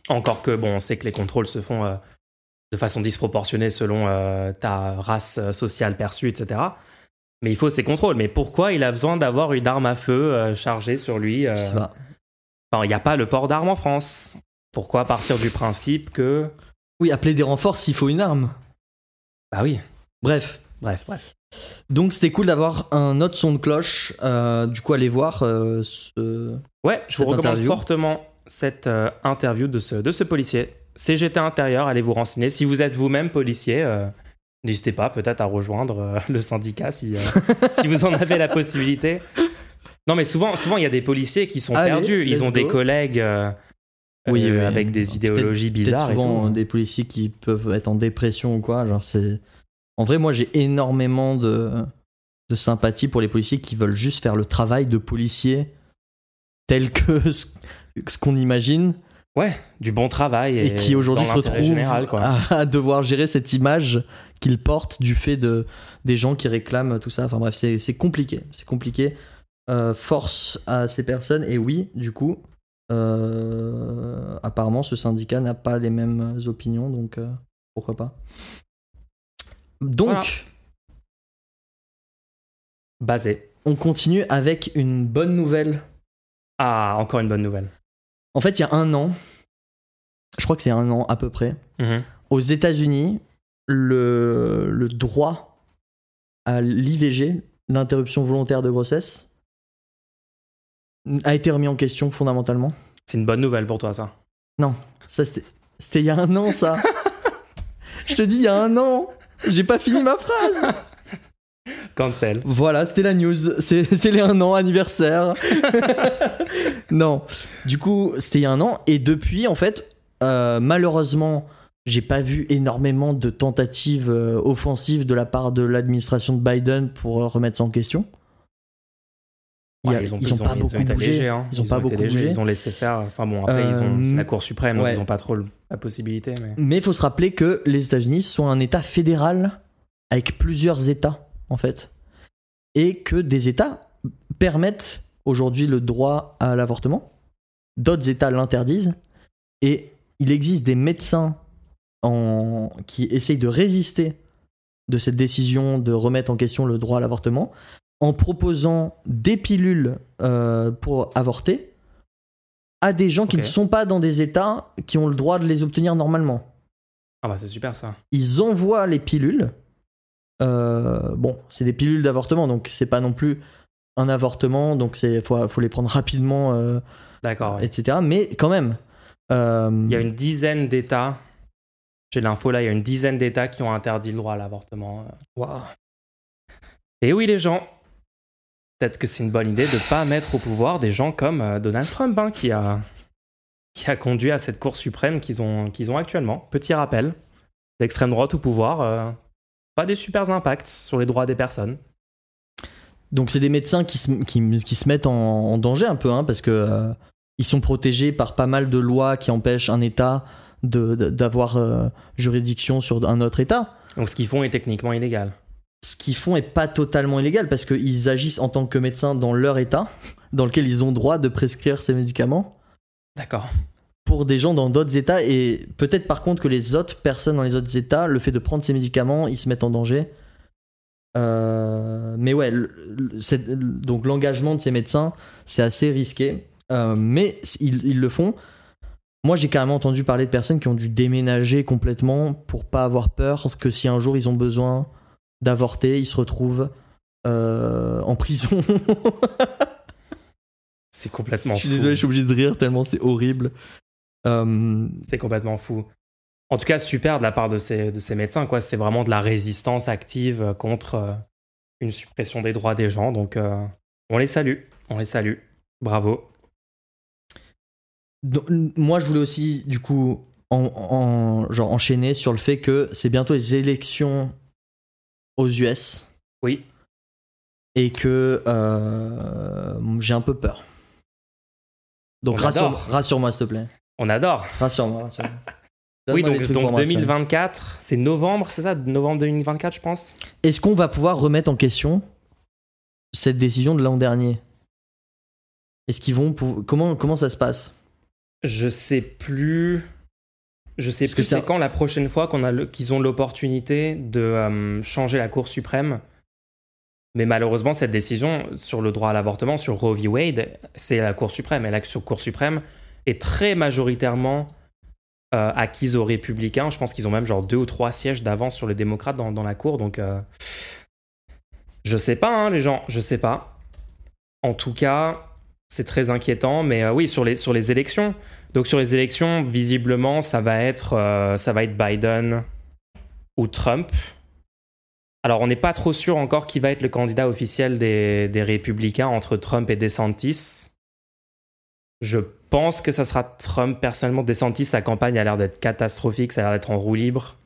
Encore que bon, on sait que les contrôles se font euh, de façon disproportionnée selon euh, ta race sociale perçue, etc. Mais il faut ces contrôles. Mais pourquoi il a besoin d'avoir une arme à feu euh, chargée sur lui euh, Je sais pas. Enfin, il n'y a pas le port d'armes en France. Pourquoi partir du principe que. Oui, appeler des renforts s'il faut une arme. Bah oui. Bref. Bref, bref. Donc c'était cool d'avoir un autre son de cloche. euh, du coup, allez voir euh, ce. Ouais, je vous recommande interview. fortement cette euh, interview de ce, de ce policier. CGT Intérieur, allez vous renseigner. Si vous êtes vous-même policier, euh, n'hésitez pas peut-être à rejoindre euh, le syndicat si, euh, si vous en avez la possibilité. Non, mais souvent, souvent il y a des policiers qui sont Allez, perdus. Ils ont des collègues euh, Oui, euh, oui. avec des idéologies Peut-être bizarres. souvent tout. des policiers qui peuvent être en dépression ou quoi. Genre c'est. En vrai, moi j'ai énormément de de sympathie pour les policiers qui veulent juste faire le travail de policier tel que ce, ce qu'on imagine Ouais, du bon travail. Et, et, qui aujourd'hui dans se retrouvent général, quoi. à, à devoir gérer cette image qu'ils portent du fait de des gens qui réclament tout ça. Enfin bref, c'est c'est compliqué, c'est compliqué. Euh, force à ces personnes et oui, du coup, Euh, apparemment, ce syndicat n'a pas les mêmes opinions, donc euh, pourquoi pas. Donc, Voilà. Basé. on continue avec une bonne nouvelle. Ah, encore une bonne nouvelle. En fait, il y a un an, je crois que c'est un an à peu près, Mhm. aux États-Unis, le, le droit à l'IVG, l'interruption volontaire de grossesse, a été remis en question fondamentalement. C'est une bonne nouvelle pour toi, ça. Ça, c'était c'était il y a un an, ça. Je te dis, il y a un an. J'ai pas fini ma phrase. Cancel. Voilà, c'était la news. C'est c'est les un an anniversaire. non. Du coup, c'était il y a un an. Et depuis, en fait, euh, malheureusement, j'ai pas vu énormément de tentatives euh, offensives de la part de l'administration de Biden pour euh, remettre ça en question. Ils, ont, pas beaucoup été bougé. légers, hein. Ils ont pas beaucoup légers, bougé. Ils ont laissé faire. Enfin bon, après, ils ont... Euh, c'est la Cour suprême, donc ils ont pas trop la possibilité. Mais il faut se rappeler que les États-Unis sont un État fédéral avec plusieurs États, en fait. Et que des États permettent aujourd'hui le droit à l'avortement, d'autres États l'interdisent, et il existe des médecins en... qui essayent de résister de cette décision de remettre en question le droit à l'avortement en proposant des pilules euh, pour avorter à des gens qui ne sont pas dans des États qui ont le droit de les obtenir normalement Ah bah c'est super ça. ils envoient les pilules. Euh, bon, c'est des pilules d'avortement, donc c'est pas non plus un avortement, donc c'est faut, faut les prendre rapidement, euh, D'accord. ouais. etc. Mais quand même, Il y a une dizaine d'États. J'ai l'info là, il y a une dizaine d'États qui ont interdit le droit à l'avortement. waouh. Et oui, les gens, peut-être que c'est une bonne idée de ne pas mettre au pouvoir des gens comme euh, Donald Trump, hein, qui, a, qui a conduit à cette Cour suprême qu'ils ont, qu'ils ont actuellement. Petit rappel, l'extrême droite au pouvoir, euh, pas des super impacts sur les droits des personnes. Donc c'est des médecins qui se, qui, qui se mettent en, en danger un peu, hein, parce que euh, ils sont protégés par pas mal de lois qui empêchent un État d'avoir euh, juridiction sur un autre État. Donc ce qu'ils font est techniquement illégal. ce qu'ils font est pas totalement illégal parce qu'ils agissent en tant que médecins dans leur état, dans lequel ils ont droit de prescrire ces médicaments D'accord. pour des gens dans d'autres états et peut-être par contre que les autres personnes dans les autres états, le fait de prendre ces médicaments, ils se mettent en danger. Euh, mais ouais, donc l'engagement de ces médecins, c'est assez risqué, Euh, mais ils, ils le font. Moi, j'ai carrément entendu parler de personnes qui ont dû déménager complètement pour pas avoir peur que si un jour ils ont besoin d'avorter, ils se retrouvent euh, en prison. C'est complètement je suis fou. désolé, je suis obligé de rire tellement c'est horrible. Euh, C'est complètement fou. En tout cas, super de la part de ces, de ces médecins. quoi. C'est vraiment de la résistance active euh, contre une suppression des droits des gens. Donc, euh, on les salue. On les salue. Bravo. Donc, moi, je voulais aussi, du coup, en, en- genre enchaîner sur le fait que c'est bientôt les élections aux US Oui. et que euh, j'ai un peu peur. Donc rassure- rassure-moi, s'il te plaît. On adore. Rassure-moi. rassure-moi. Oui, donc, trucs donc pour me rassurer. 2024, c'est novembre, c'est ça? Novembre 2024, je pense? Est-ce qu'on va pouvoir remettre en question cette décision de l'an dernier? Est-ce qu'ils vont comment comment ça se passe? Je sais plus. Je sais Parce plus c'est quand la prochaine fois qu'on a le- qu'ils ont l'opportunité de euh, changer la Cour suprême. Mais malheureusement, cette décision sur le droit à l'avortement, sur Roe v. Wade, c'est la Cour suprême. Et la Cour suprême est très majoritairement euh, acquise aux républicains. Je pense qu'ils ont même genre deux ou trois sièges d'avance sur les démocrates dans, dans la Cour. Donc, euh, je sais pas, hein, les gens, je sais pas. En tout cas, c'est très inquiétant. Mais euh, oui, sur les, sur les élections. Donc sur les élections, visiblement, ça va être, euh, ça va être Biden ou Trump. Alors on n'est pas trop sûr encore qui va être le candidat officiel des, des républicains entre Trump et DeSantis. Je pense que ça sera Trump personnellement. DeSantis, sa campagne a l'air d'être catastrophique, ça a l'air d'être en roue libre.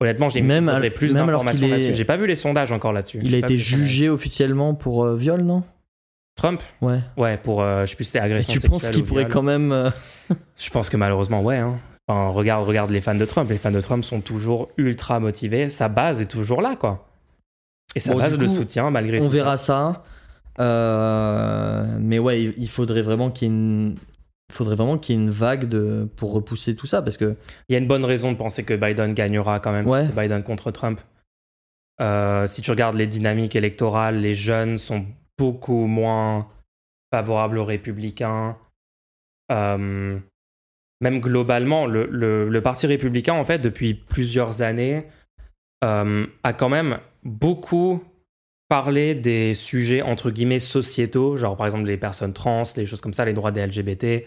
Honnêtement, j'ai Même plus d'informations là-dessus. J'ai pas vu les sondages encore là-dessus. Il a été sondages. jugé officiellement pour euh, viol, non? Trump Ouais. Ouais, pour, euh, je sais plus si c'était Et tu penses qu'il ou pourrait quand même euh, Je pense que malheureusement, ouais. hein. Enfin, regarde, regarde les fans de Trump. Les fans de Trump sont toujours ultra motivés. Sa base est toujours là, quoi. Et sa Bon, base du le coup, soutient malgré tout. On verra ça. ça. Euh, mais ouais, il- faudrait vraiment qu'il y ait une, faudrait vraiment qu'il y ait une vague de, pour repousser tout ça parce que. Il y a une bonne raison de penser que Biden gagnera quand même Ouais. si c'est Biden contre Trump. Si tu regardes les dynamiques électorales, les jeunes sont beaucoup moins favorables aux républicains. Euh, même globalement, le, Parti républicain, en fait, depuis plusieurs années, euh, a quand même beaucoup parlé des sujets, entre guillemets, sociétaux, genre par exemple les personnes trans, les choses comme ça, les droits des LGBT.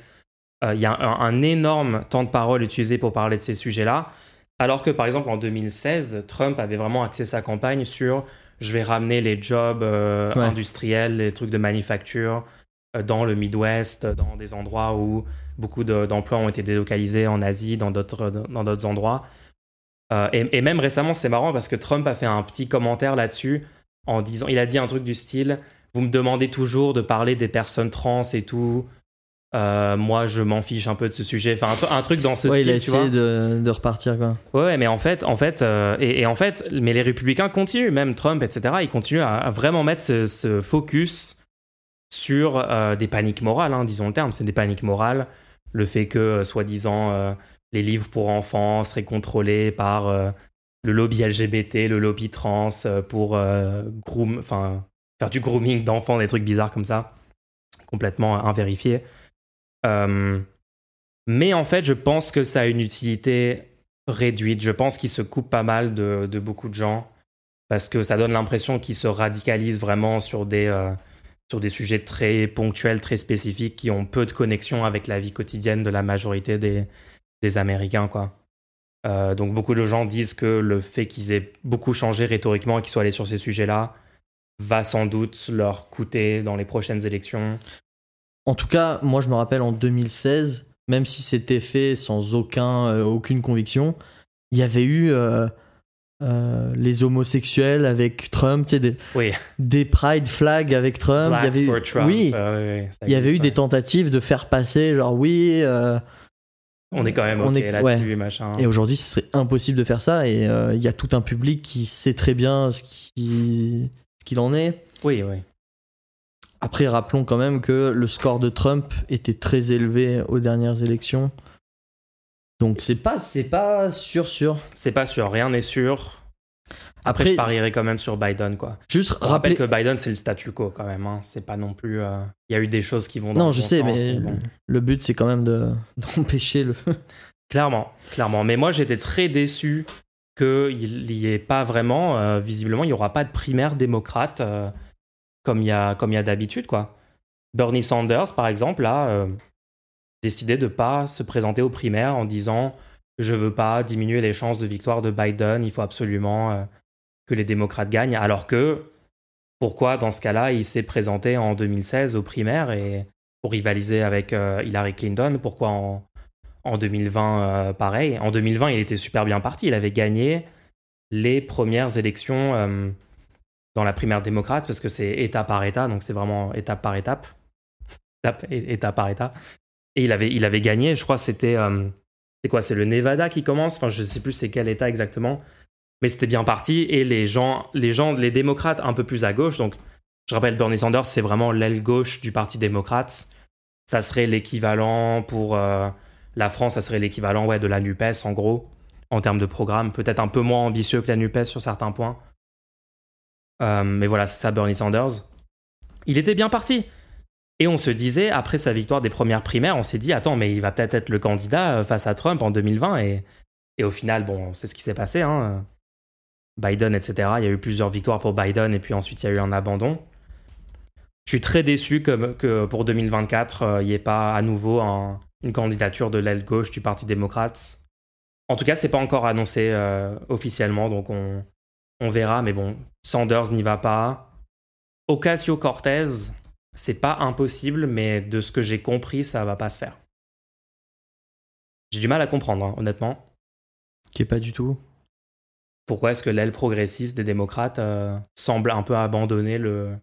Euh, Il y a un énorme temps de parole utilisé pour parler de ces sujets-là. Alors que, par exemple, en 2016, Trump avait vraiment axé sa campagne sur je vais ramener les jobs euh, Ouais. industriels, les trucs de manufacture euh, dans le Midwest, dans des endroits où beaucoup de- d'emplois ont été délocalisés en Asie, dans d'autres dans d'autres endroits. Euh, et, et même récemment, c'est marrant parce que Trump a fait un petit commentaire là-dessus en disant, il a dit un truc du style, vous me demandez toujours de parler des personnes trans et tout. Euh, moi, je m'en fiche un peu de ce sujet. Enfin, un, tru- un truc dans ce ouais, style, il a tu vois. essayé de, de repartir quoi. Ouais, mais en fait, en fait, euh, et, et en fait, mais les républicains continuent, même Trump, etc. Ils continuent à, à vraiment mettre ce, ce focus sur euh, des paniques morales, hein, disons le terme, c'est des paniques morales. Le fait que, soi-disant, les livres pour enfants seraient contrôlés par le lobby LGBT, le lobby trans, pour groom, enfin, faire du grooming d'enfants, des trucs bizarres comme ça, complètement invérifiés. Euh, mais en fait, je pense que ça a une utilité réduite. Je pense qu'il se coupe pas mal de, beaucoup de gens parce que ça donne l'impression qu'ils se radicalisent vraiment sur des, euh, sur des sujets très ponctuels, très spécifiques qui ont peu de connexion avec la vie quotidienne de la majorité des, des Américains. Quoi. Euh, donc beaucoup de gens disent que le fait qu'ils aient beaucoup changé rhétoriquement et qu'ils soient allés sur ces sujets-là va sans doute leur coûter dans les prochaines élections. En tout cas, moi je me rappelle en 2016, même si c'était fait sans aucun, euh, aucune conviction, il y avait eu euh, euh, les homosexuels avec Trump, tu sais, des, Oui. des pride flags avec Trump. il y avait eu- for Trump. Oui, ça il y avait eu des tentatives de faire passer, genre oui. On est quand même on ok est- là-dessus, machin. Et aujourd'hui, ce serait impossible de faire ça. Et il y a tout un public qui sait très bien ce qui- ce qu'il en est. Oui, oui. Après, rappelons quand même que le score de Trump était très élevé aux dernières élections. Donc c'est pas c'est pas sûr sûr. C'est pas sûr, rien n'est sûr. Après, Après, je parierais quand même sur Biden, quoi. juste rappelle que Biden, c'est le statu quo quand même. hein. C'est pas non plus. euh, Il y a eu des choses qui vont dans Non, le je bon sais sens, mais bon. le but c'est quand même de d'empêcher le Clairement, clairement. Mais moi, j'étais très déçu qu'il n'y ait pas vraiment. euh, visiblement, il n'y aura pas de primaire démocrate euh, comme il y a, comme y a d'habitude, quoi. Bernie Sanders, par exemple, a euh, décidé de pas se présenter aux primaires en disant je veux pas diminuer les chances de victoire de Biden, il faut absolument euh, que les démocrates gagnent. Alors que pourquoi, dans ce cas-là, il s'est présenté en 2016 aux primaires et pour rivaliser avec euh, Hillary Clinton Pourquoi en, en 2020, euh, pareil? En 2020, il était super bien parti. Il avait gagné les premières élections dans la primaire démocrate parce que c'est État par État, donc c'est vraiment étape par étape. État par État. Et il avait, gagné, je crois c'était. euh, c'est quoi C'est le Nevada qui commence? Enfin, je sais plus c'est quel État exactement. Mais c'était bien parti. Et les gens, les gens, les démocrates un peu plus à gauche, donc je rappelle, Bernie Sanders, c'est vraiment l'aile gauche du Parti démocrate. Ça serait l'équivalent pour. euh, la France, ça serait l'équivalent ouais, de la NUPES, en gros, en termes de programme. Peut-être un peu moins ambitieux que la NUPES sur certains points. Euh, mais voilà, c'est ça, Bernie Sanders. Il était bien parti. Et on se disait, après sa victoire des premières primaires, on s'est dit, attends, mais il va peut-être être le candidat euh, face à Trump en 2020. Et, au final, bon, c'est ce qui s'est passé. Hein. Biden, etc. Il y a eu plusieurs victoires pour Biden, et puis ensuite, il y a eu un abandon. Je suis très déçu que, pour 2024, euh, il n'y ait pas à nouveau un, une candidature de l'aile gauche du Parti démocrate. En tout cas, c'est pas encore annoncé officiellement, donc on, on verra. Mais bon, Sanders n'y va pas. Ocasio-Cortez, c'est pas impossible, mais de ce que j'ai compris, ça va pas se faire. J'ai du mal à comprendre, hein, honnêtement. qui est pas du tout. Pourquoi est-ce que l'aile progressiste des démocrates euh, semble un peu abandonner le,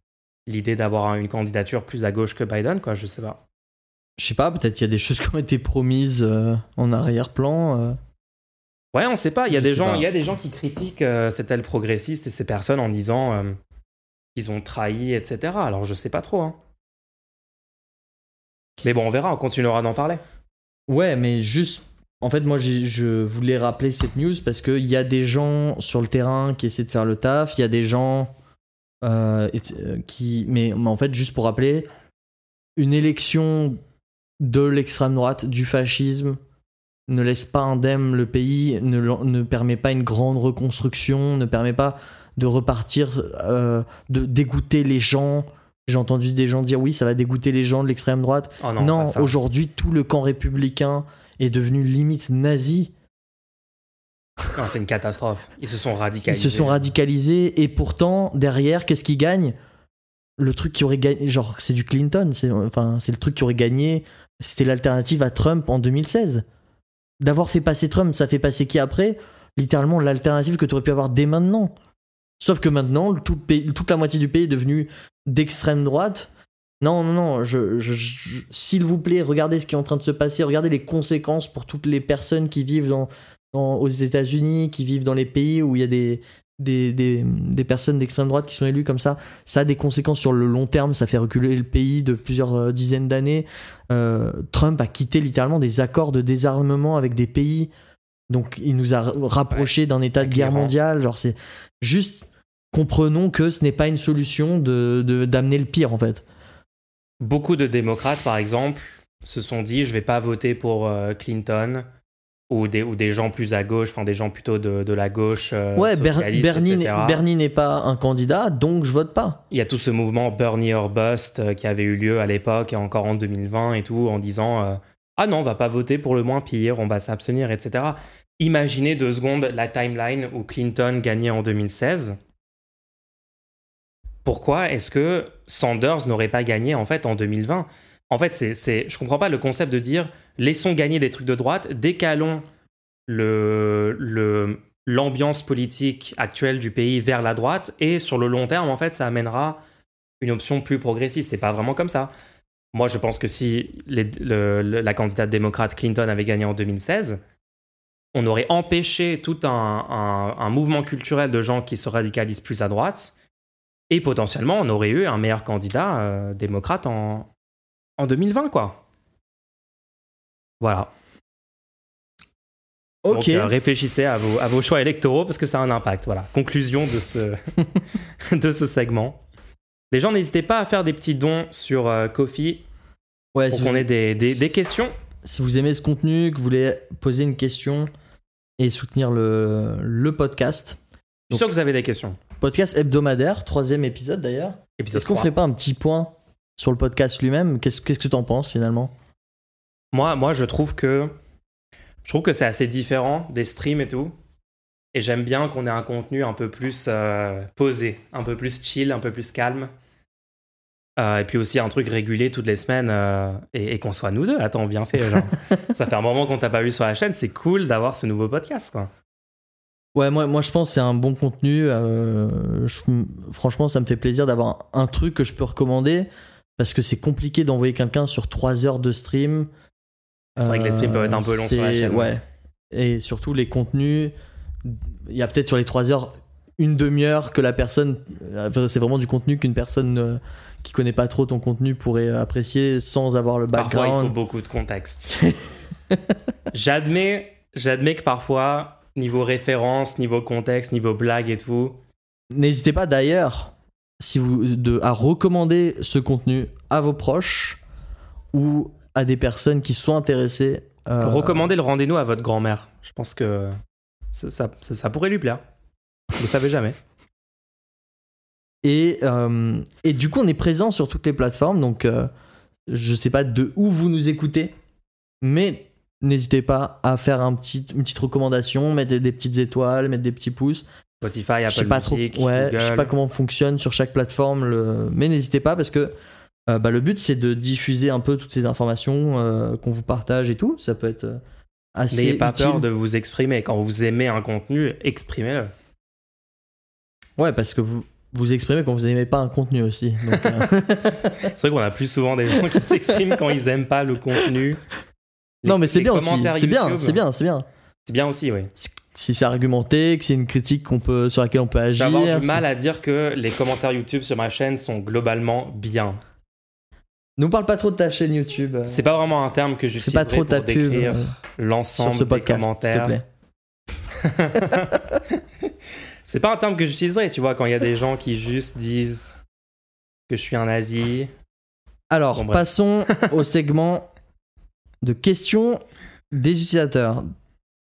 l'idée d'avoir une candidature plus à gauche que Biden, quoi, je sais pas. Je sais pas, peut-être il y a des choses qui ont été promises euh, en arrière-plan. euh. Ouais, on sait pas. Il y a des gens, il y a des gens qui critiquent euh, cette aile progressiste et ces personnes en disant euh, qu'ils ont trahi, etc. Alors je sais pas trop. hein. Mais bon, on verra, on continuera d'en parler. Ouais, mais juste. En fait, moi, je voulais rappeler cette news parce qu'il y a des gens sur le terrain qui essaient de faire le taf. Il y a des gens euh, euh, qui. Mais, mais en fait, juste pour rappeler, une élection de l'extrême droite, du fascisme, ne laisse pas indemne le pays, ne, ne permet pas une grande reconstruction, ne permet pas de repartir, euh, de dégoûter les gens. J'ai entendu des gens dire oui, ça va dégoûter les gens de l'extrême droite. Oh non, aujourd'hui, tout le camp républicain est devenu limite nazi. C'est une catastrophe. Ils se sont Ils radicalisés. se sont radicalisés et pourtant, derrière, qu'est-ce qu'ils gagnent? Le truc qui aurait gagné, genre, c'est du Clinton, c'est enfin, c'est le truc qui aurait gagné, c'était l'alternative à Trump en 2016. D'avoir fait passer Trump, ça fait passer qui après? Littéralement l'alternative que tu aurais pu avoir dès maintenant. Sauf que maintenant, toute la moitié du pays est devenu d'extrême droite. Non, non, non, s'il vous plaît, regardez ce qui est en train de se passer, regardez les conséquences pour toutes les personnes qui vivent aux États-Unis, qui vivent dans les pays où il y a des, des, des, des personnes d'extrême droite qui sont élues comme ça. Ça a des conséquences sur le long terme, ça fait reculer le pays de plusieurs euh, dizaines d'années. Euh, Trump a quitté littéralement des accords de désarmement avec des pays. Donc il nous a rapprochés d'un état de guerre mondiale. Genre c'est juste comprenons que ce n'est pas une solution de de- d'amener le pire en fait. Beaucoup de démocrates, par exemple, se sont dit je vais pas voter pour euh, Clinton ou des, ou des gens plus à gauche, enfin des gens plutôt de, de la gauche. euh, ouais, Bernie, etc. n'est- Bernie n'est pas un candidat, donc je vote pas. Il y a tout ce mouvement Bernie or Bust euh, qui avait eu lieu à l'époque et encore en 2020 et tout, en disant euh, Ah non, on va pas voter pour le moins pire, on va s'abstenir, etc. Imaginez deux secondes la timeline où Clinton gagnait en 2016. Pourquoi est-ce que Sanders n'aurait pas gagné en fait en 2020 En fait, c'est, je comprends pas le concept de dire laissons gagner des trucs de droite, décalons l'ambiance politique actuelle du pays vers la droite et sur le long terme, en fait, ça amènera une option plus progressiste. C'est pas vraiment comme ça. Moi, je pense que si la candidate démocrate Clinton avait gagné en 2016, on aurait empêché tout un mouvement culturel de gens qui se radicalisent plus à droite et potentiellement on aurait eu un meilleur candidat euh, démocrate en, en 2020, quoi. Voilà. Ok. Donc, euh, réfléchissez à vos, à vos choix électoraux parce que ça a un impact. Voilà. Conclusion de ce, de ce segment. Les gens, n'hésitez pas à faire des petits dons sur euh, Kofi ouais, pour si qu'on vous- ait des, des- des questions. si vous aimez ce contenu, que vous voulez poser une question et soutenir le, le podcast, Je suis sûr que vous avez des questions. podcast hebdomadaire, troisième épisode d'ailleurs. Est-ce qu'on 3. ferait pas un petit point sur le podcast lui-même? Qu'est-ce que t'en penses finalement? Moi, moi, je trouve que je trouve que c'est assez différent des streams et tout. Et j'aime bien qu'on ait un contenu un peu plus euh, posé, un peu plus chill, un peu plus calme. Euh, et puis aussi un truc régulier toutes les semaines euh, et, et qu'on soit nous deux. Attends, bien fait. Genre. ça fait un moment qu'on t'a pas vu sur la chaîne. C'est cool d'avoir ce nouveau podcast. Quoi. Ouais, moi, moi je pense que c'est un bon contenu. je- franchement, ça me fait plaisir d'avoir un truc que je peux recommander parce que c'est compliqué d'envoyer quelqu'un sur 3 heures de stream. C'est vrai que les streams peuvent être un peu longs sur la c'est- chaîne. Ouais. Et surtout les contenus, il y a peut-être sur les 3 heures une demi-heure que la personne. euh, C'est vraiment du contenu qu'une personne euh, qui connaît pas trop ton contenu pourrait apprécier sans avoir le Parfois, il faut background. beaucoup de contexte. J'admets, j'admets que parfois, niveau référence, niveau contexte, niveau blague et tout, N'hésitez pas d'ailleurs si vous, de, à recommander ce contenu à vos proches ou à des personnes qui sont intéressées. euh, Recommandez le rendez-nous à votre grand-mère. Je pense que ça, ça- ça- ça pourrait lui plaire. Vous savez jamais. Et, euh, et du coup, on est présent sur toutes les plateformes. Donc, euh, je sais pas de où vous nous écoutez, mais n'hésitez pas à faire un petit, une petite recommandation, mettre des, des petites étoiles, mettre des petits pouces. Spotify, Apple je sais pas Music, trop, ouais, Google. je sais pas comment fonctionne sur chaque plateforme, le... mais n'hésitez pas parce que euh, bah, le but c'est de diffuser un peu toutes ces informations euh, qu'on vous partage et tout. Ça peut être euh, assez. N'ayez pas utile. peur de vous exprimer. Quand vous aimez un contenu, exprimez-le. Ouais, parce que vous vous exprimez quand vous n'aimez pas un contenu aussi. Euh, C'est vrai qu'on a plus souvent des gens qui s'expriment quand ils aiment pas le contenu. Les- non, mais c'est bien aussi. C'est bien, c'est bien, c'est bien. C'est bien aussi, oui. Si c'est argumenté, que c'est une critique qu'on peut sur laquelle on peut J'ai agir. avoir du mal à dire que les commentaires YouTube sur ma chaîne sont globalement bien. Nous parle pas trop de ta chaîne YouTube. C'est pas vraiment un terme que Fais j'utiliserai pas trop pour décrire euh, l'ensemble des podcast, s'il te commentaires. plaît. C'est pas un terme que j'utiliserai, tu vois, quand il y a des gens qui juste disent que je suis un nazi. Alors, Bon, passons au segment de questions des utilisateurs.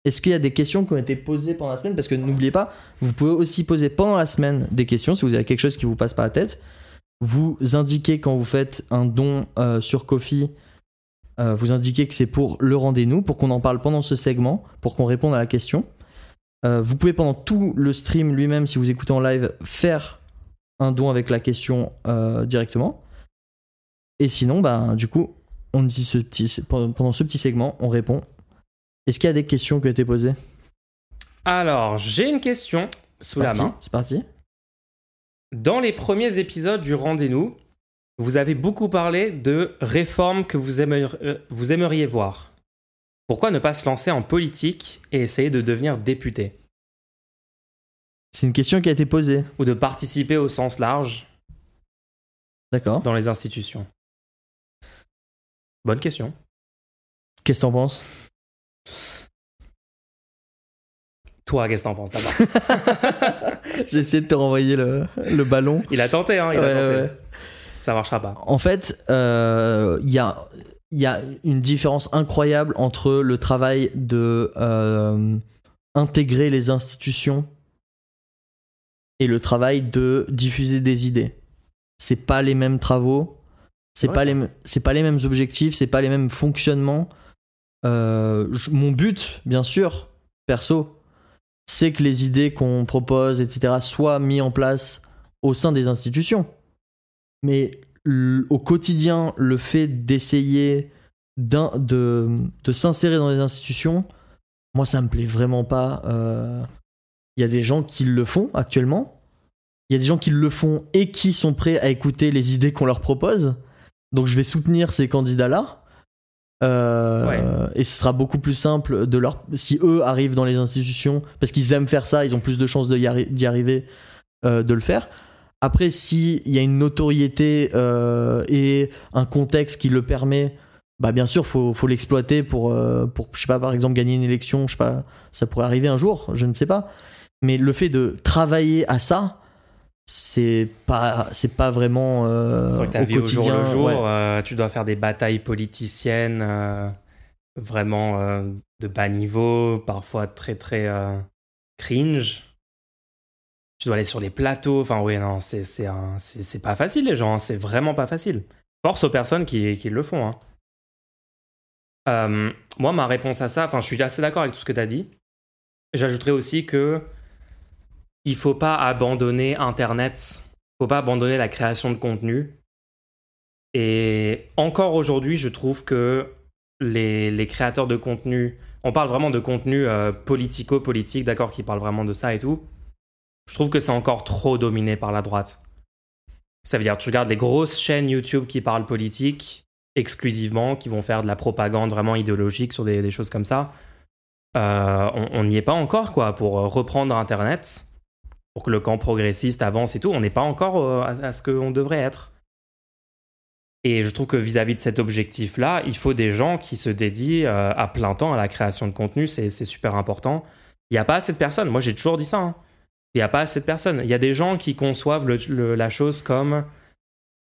Est-ce qu'il y a des questions qui ont été posées pendant la semaine? Parce que n'oubliez pas, vous pouvez aussi poser pendant la semaine des questions si vous avez quelque chose qui vous passe par la tête. Vous indiquez quand vous faites un don euh, sur Kofi, euh, vous indiquez que c'est pour le rendez-nous, pour qu'on en parle pendant ce segment, pour qu'on réponde à la question. Euh, vous pouvez pendant tout le stream lui-même, si vous écoutez en live, faire un don avec la question euh, directement. Et sinon, bah, du coup, on dit ce petit, pendant ce petit segment, on répond. Est-ce qu'il y a des questions qui ont été posées? Alors, j'ai une question sous la Parti main. C'est parti. Dans les premiers épisodes du Rendez-nous, vous avez beaucoup parlé de réformes que vous aimeriez, euh, vous aimeriez voir. Pourquoi ne pas se lancer en politique et essayer de devenir député? C'est une question qui a été posée. Ou de participer au sens large D'accord. dans les institutions Bonne question. Qu'est-ce que t'en penses? Toi, qu'est-ce que t'en penses d'abord J'ai essayé de te renvoyer le, le ballon. Il a tenté, hein, il a Ouais, tenté. ouais. Ça marchera pas. En fait, euh, il y, a, il y a une différence incroyable entre le travail de euh, intégrer les institutions et le travail de diffuser des idées. C'est pas les mêmes travaux, c'est Ouais, pas les c'est pas les mêmes objectifs, c'est pas les mêmes fonctionnements. Euh, mon but, bien sûr, perso, c'est que les idées qu'on propose, etc., soient mis en place au sein des institutions. Mais au quotidien, le fait d'essayer de s'insérer dans les institutions, moi, ça me plaît vraiment pas. Euh, Il y a des gens qui le font actuellement. Il y a des gens qui le font et qui sont prêts à écouter les idées qu'on leur propose. Donc, je vais soutenir ces candidats-là. Euh, Et ce sera beaucoup plus simple de leur si eux arrivent dans les institutions parce qu'ils aiment faire ça, ils ont plus de chances de y arri- d'y arriver, euh, de le faire. Après, s'il y a une notoriété euh, et un contexte qui le permet, bah bien sûr, faut, faut l'exploiter pour, pour, je sais pas, par exemple, gagner une élection, je sais pas, ça pourrait arriver un jour, je ne sais pas. Mais le fait de travailler à ça, c'est pas, c'est pas vraiment euh, vrai que ta au vie au jour quotidien. le jour, ouais. euh, tu dois faire des batailles politiciennes euh, vraiment euh, de bas niveau, parfois très très cringe. Tu dois aller sur les plateaux. Enfin, oui, non, c'est c'est pas facile, les gens. hein, C'est vraiment pas facile. Force aux personnes qui, qui le font. hein. Moi, ma réponse à ça, enfin, je suis assez d'accord avec tout ce que tu as dit. J'ajouterais aussi que il faut pas abandonner Internet faut pas abandonner la création de contenu. Et encore aujourd'hui, je trouve que les, créateurs de contenu, on parle vraiment de contenu euh, politico-politique, d'accord, qui parle vraiment de ça et tout. Je trouve que c'est encore trop dominé par la droite. Ça veut dire, tu regardes les grosses chaînes YouTube qui parlent politique exclusivement, qui vont faire de la propagande vraiment idéologique sur des, choses comme ça. Euh, on n'y est pas encore, quoi, pour reprendre Internet pour que le camp progressiste avance et tout, on n'est pas encore euh, à, à ce qu'on devrait être. Et je trouve que vis-à-vis de cet objectif-là, il faut des gens qui se dédient euh, à plein temps à la création de contenu, c'est super important. Il n'y a pas assez de personnes, moi j'ai toujours dit ça, hein. il n'y a pas assez de. Il y a des gens qui conçoivent la chose comme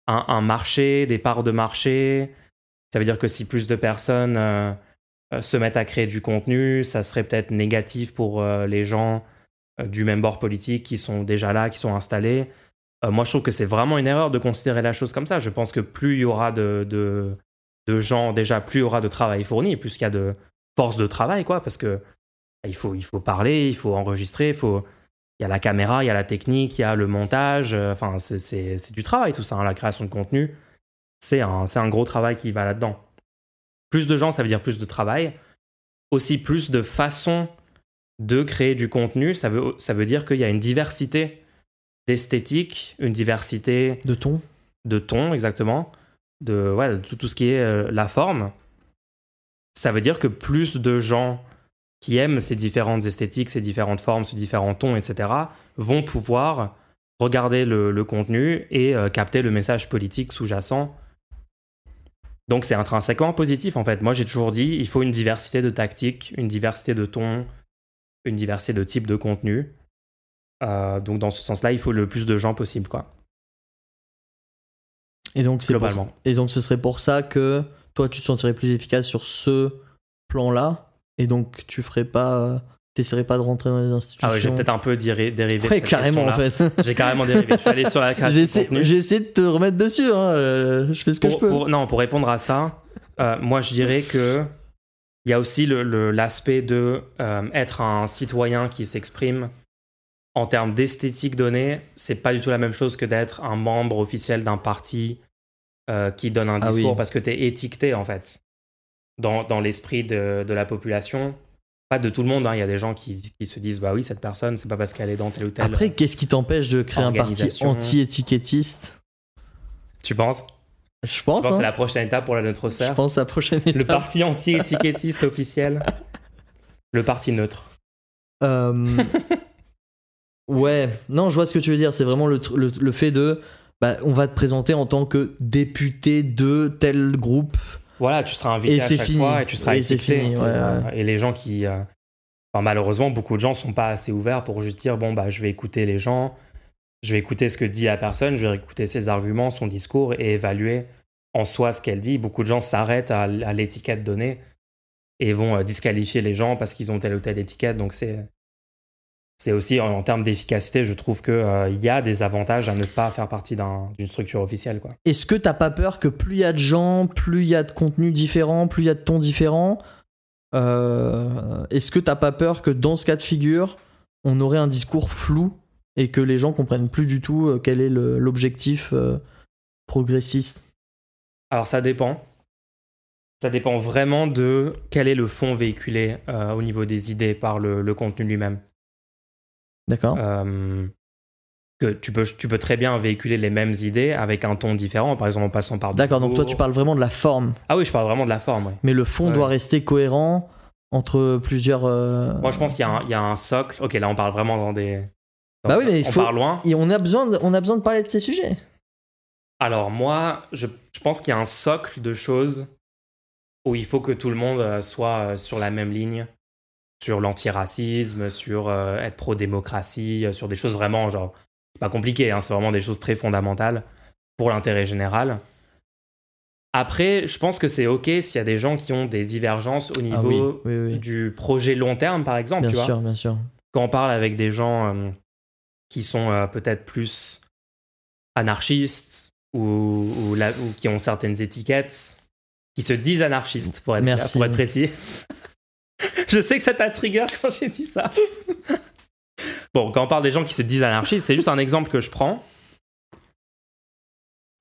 un, marché, des parts de marché. Ça veut dire que si plus de personnes euh, se mettent à créer du contenu, ça serait peut-être négatif pour les gens du même bord politique qui sont déjà là, qui sont installés. Euh, moi, je trouve que c'est vraiment une erreur de considérer la chose comme ça. Je pense que plus il y aura de, de, gens, déjà, plus il y aura de travail fourni, plus il y a de force de travail, quoi, parce que il faut, il faut parler, il faut enregistrer, il faut... Il y a la caméra, il y a la technique, il y a le montage. euh, Enfin, c'est- du travail tout ça, hein, la création de contenu. C'est un, c'est un gros travail qui va là-dedans. Plus de gens, ça veut dire plus de travail. Aussi plus de façons de créer du contenu. Ça veut, ça veut dire qu'il y a une diversité d'esthétique, une diversité De ton de ton, exactement, de, ouais, de tout, tout ce qui est euh, la forme. Ça veut dire que plus de gens qui aiment ces différentes esthétiques, ces différentes formes, ces différents tons, etc., vont pouvoir regarder le, le contenu et euh, capter le message politique sous-jacent Donc c'est intrinsèquement positif en fait. Moi j'ai toujours dit, il faut une diversité de tactiques, une diversité de tons, une diversité de types de contenu. Euh, donc dans ce sens-là, il faut le plus de gens possible, quoi. Et donc, c'est Globalement. pour- Et donc, ce serait pour ça que toi, tu te sentirais plus efficace sur ce plan-là. Et donc, tu ferais pas. euh, T'essaierais pas de rentrer dans les institutions. Ah ouais, j'ai peut-être un peu dérivé. Ouais, carrément, en fait. J'ai carrément dérivé. Je suis allé sur la J'ai de de te remettre dessus. Hein. euh, je fais ce que pour, je peux. pour- non, pour répondre à ça, euh, moi je dirais que il y a aussi l'aspect de euh, être un citoyen qui s'exprime en termes d'esthétique donnée. C'est pas du tout la même chose que d'être un membre officiel d'un parti euh, qui donne un Ah discours oui. parce que tu es étiqueté en fait dans, dans l'esprit de, de la population. Pas de tout le monde, hein. il y a des gens qui, qui se disent bah oui, cette personne, c'est pas parce qu'elle est dans tel ou tel. Après, qu'est-ce qui t'empêche de créer un parti anti-étiquettiste? Tu penses? Je Je pense. pense que hein. c'est la prochaine étape pour la notre Je pense à la prochaine Le étape. parti anti-étiquettiste officiel. Le parti neutre. Euh, ouais, non, je vois ce que tu veux dire. C'est vraiment le, le, le fait de. Bah, on va te présenter en tant que député de tel groupe. Voilà, tu seras invité Et à chaque fini. fois et tu seras Et c'est étiqueté. fini, ouais, Euh, ouais. Et les gens qui... euh, enfin, malheureusement, beaucoup de gens sont pas assez ouverts pour juste dire, bon, bah, je vais écouter les gens, je vais écouter ce que dit la personne, je vais écouter ses arguments, son discours et évaluer en soi ce qu'elle dit. Beaucoup de gens s'arrêtent à, l'étiquette donnée et vont euh, disqualifier les gens parce qu'ils ont telle ou telle étiquette. Donc c'est... C'est aussi en, termes d'efficacité, je trouve qu'il il y a des avantages à ne pas faire partie d'un- d'une structure officielle. Est-ce que t'as pas peur que plus il y a de gens, plus il y a de contenus différents, plus il y a de tons différents euh, Est-ce que t'as pas peur que dans ce cas de figure, on aurait un discours flou et que les gens comprennent plus du tout euh, quel est l'objectif euh, progressiste Alors ça dépend. Ça dépend vraiment de quel est le fond véhiculé euh, au niveau des idées par le, le contenu lui-même. D'accord Euh, que tu peux, tu peux très bien véhiculer les mêmes idées avec un ton différent, par exemple en passant par. D'accord, donc toi tu parles vraiment de la forme, Ah oui, je parle vraiment de la forme. mais le fond Ouais. doit rester cohérent entre plusieurs. euh, Moi, je pense qu'il y, y a un socle. Ok, là, on parle vraiment dans des. Bah oui, mais il on faut- part loin. Et on a besoin de, on a besoin de parler de ces sujets. Alors moi, je, je pense qu'il y a un socle de choses où il faut que tout le monde euh, soit euh, sur la même ligne, sur l'antiracisme, sur euh, être pro-démocratie, euh, sur des choses vraiment genre, c'est pas compliqué, hein, c'est vraiment des choses très fondamentales pour l'intérêt général. Après, je pense que c'est ok s'il y a des gens qui ont des divergences au Ah oui, niveau oui, oui. du projet long terme, par exemple, Bien tu vois sûr, bien sûr. quand on parle avec des gens euh, qui sont euh, peut-être plus anarchistes ou, ou la- ou qui ont certaines étiquettes, qui se disent anarchistes, pour être, Merci. pour être précis. Je sais que ça t'a trigger quand j'ai dit ça. bon, quand on parle des gens qui se disent anarchistes, c'est juste un exemple que je prends.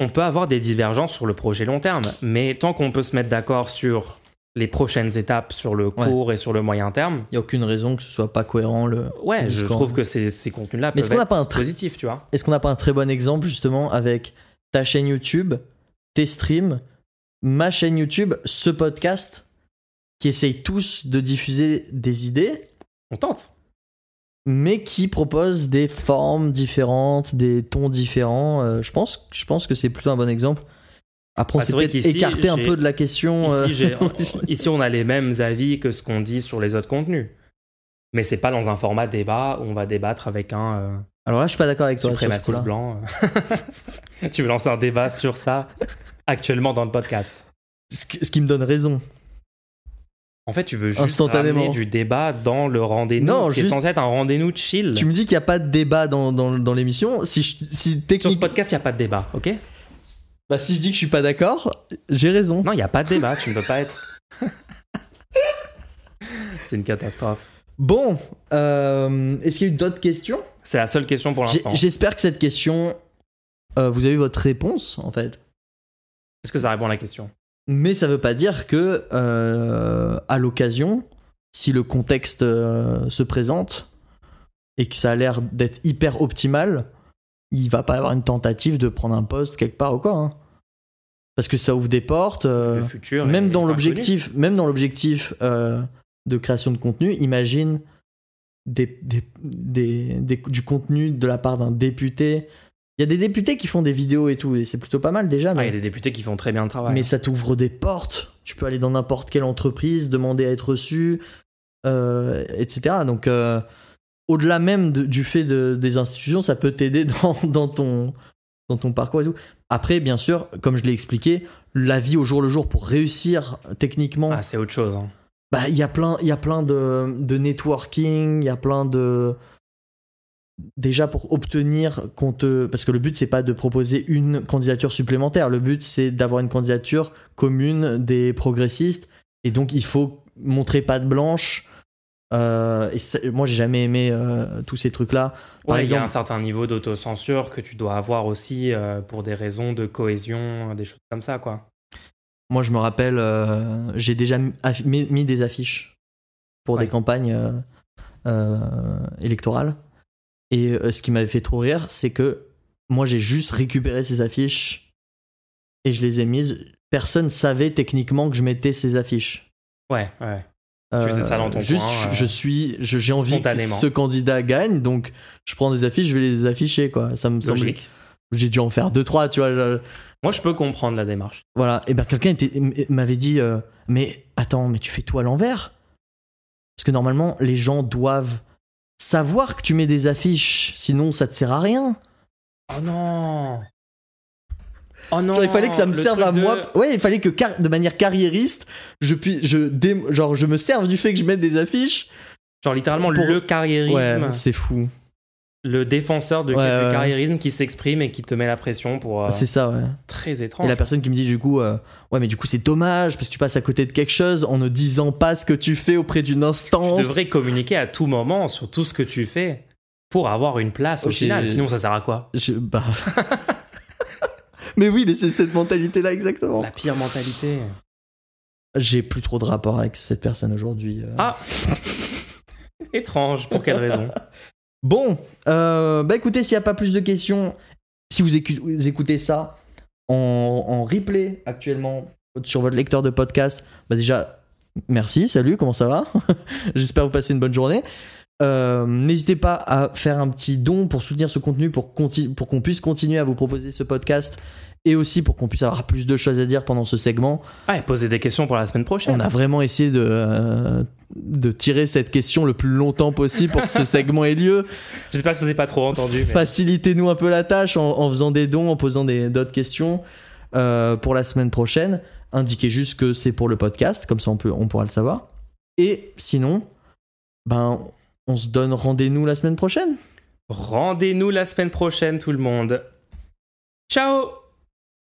On peut avoir des divergences sur le projet long terme, mais tant qu'on peut se mettre d'accord sur les prochaines étapes, sur le Ouais. court et sur le moyen terme, Il n'y a aucune raison que ce soit pas cohérent. Le... Ouais, le je trouve que ces, ces contenus-là Mais peuvent est-ce qu'on n'a être pas un positifs, tu vois. Est-ce qu'on n'a pas un très bon exemple justement avec ta chaîne YouTube, tes streams, ma chaîne YouTube, ce podcast qui essayent tous de diffuser des idées, On tente. mais qui proposent des formes différentes, des tons différents. Euh, je, pense, je pense que c'est plutôt un bon exemple. Après, on Bah, s'est peut-être écarté un peu de la question. euh, Ici, on a les mêmes avis que ce qu'on dit sur les autres contenus. Mais c'est pas dans un format débat où on va débattre avec un euh, Alors là, je suis pas d'accord avec toi. suprémaciste blanc. tu veux lancer un débat sur ça actuellement dans le podcast Ce qui- me donne raison. En fait, tu veux juste Instantanément. ramener du débat dans le rendez-vous Non, qui juste- est censé être un rendez-vous chill. Tu me dis qu'il n'y a pas de débat dans, dans, dans l'émission. Si, je- si Sur ce podcast, il n'y a pas de débat, ok? Bah, si je dis que je suis pas d'accord, j'ai raison. Non, il n'y a pas de débat, tu ne peux pas être... c'est une catastrophe. Bon, euh, est-ce qu'il y a eu d'autres questions? C'est la seule question pour l'instant. J'espère que cette question, euh, vous avez eu votre réponse en fait. Est-ce que ça répond à la question? Mais ça veut pas dire que, euh, à l'occasion, si le contexte se présente et que ça a l'air d'être hyper optimal, il va pas y avoir une tentative de prendre un poste quelque part ou quoi. hein. Parce que ça ouvre des portes. euh, Le futur même est dans l'objectif, même dans l'objectif euh, de création de contenu, imagine des, des- des- des- du contenu de la part d'un député Il y a des députés qui font des vidéos et tout, et c'est plutôt pas mal déjà. Ah, Mais, il y a des députés qui font très bien le travail. mais ça t'ouvre des portes. Tu peux aller dans n'importe quelle entreprise, demander à être reçu, euh, etc. Donc, euh, au-delà même de- du fait de- des institutions, ça peut t'aider dans, dans ton, dans ton parcours et tout. Après, bien sûr, comme je l'ai expliqué, la vie au jour le jour pour réussir techniquement, Ah, c'est autre chose. hein. bah il y a plein il y a plein de, de networking il y a plein de déjà pour obtenir qu'on te parce que le but c'est pas de proposer une candidature supplémentaire le but c'est d'avoir une candidature commune des progressistes et donc il faut montrer patte blanche Euh, et ça- moi j'ai jamais aimé euh, tous ces trucs là par Ouais, il y a un certain niveau d'autocensure que tu dois avoir aussi euh, pour des raisons de cohésion, des choses comme ça, quoi. Moi, je me rappelle, j'ai déjà mis, des affiches pour Ouais. des campagnes électorales. Et ce qui m'avait fait trop rire, c'est que moi, j'ai juste récupéré ces affiches et je les ai mises. Personne savait techniquement que je mettais ces affiches. Ouais, ouais. Tu faisais ça dans ton juste, coin, je- euh, je suis, je- j'ai envie que ce candidat gagne, donc je prends des affiches, je vais les afficher, quoi. Ça me semble. Logique. J'ai dû en faire deux, trois, tu vois. je- Moi, je peux comprendre la démarche. Voilà, et ben quelqu'un m'avait dit euh, Mais attends, mais tu fais tout à l'envers Parce que normalement, les gens doivent savoir que tu mets des affiches, sinon ça te sert à rien. Oh non Oh non Genre, il fallait que ça me serve à de- moi. Ouais, il fallait que de manière carriériste, je puis, je dé- genre, je me serve du fait que je mette des affiches. Genre littéralement Pour- le carriérisme, Ouais, c'est fou. le défenseur de, Ouais, du carriérisme qui s'exprime et qui te met la pression pour... euh, C'est ça, ouais. très Et étrange. la personne qui me dit du coup, euh, ouais, mais du coup c'est dommage parce que tu passes à côté de quelque chose en ne disant pas ce que tu fais auprès d'une Tu instance. devrais communiquer à tout moment sur tout ce que tu fais pour avoir une place au final. Sinon, ça sert à quoi? Je- bah. mais oui, mais c'est cette mentalité-là exactement. La pire mentalité. J'ai plus trop de rapport avec cette personne aujourd'hui. euh. Ah Étrange, pour quelle raison Bon, euh, bah écoutez, s'il n'y a pas plus de questions, si vous, écu- vous écoutez ça en, en replay actuellement sur votre lecteur de podcast, bah déjà, merci, salut, comment ça va J'espère vous passer une bonne journée. Euh, N'hésitez pas à faire un petit don pour soutenir ce contenu, pour, conti- pour qu'on puisse continuer à vous proposer ce podcast et aussi pour qu'on puisse avoir plus de choses à dire pendant ce segment. Ouais, poser des questions pour la semaine prochaine. On a vraiment essayé de, euh, de tirer cette question le plus longtemps possible pour que ce segment ait lieu. J'espère que ça s'est pas trop entendu. mais- Facilitez-nous un peu la tâche en, en faisant des dons, en posant d'autres questions euh, pour la semaine prochaine. Indiquez juste que c'est pour le podcast, comme ça on, peut, on pourra le savoir. Et sinon, ben, on se donne rendez-vous la semaine prochaine. Rendez-nous la semaine prochaine, tout le monde. Ciao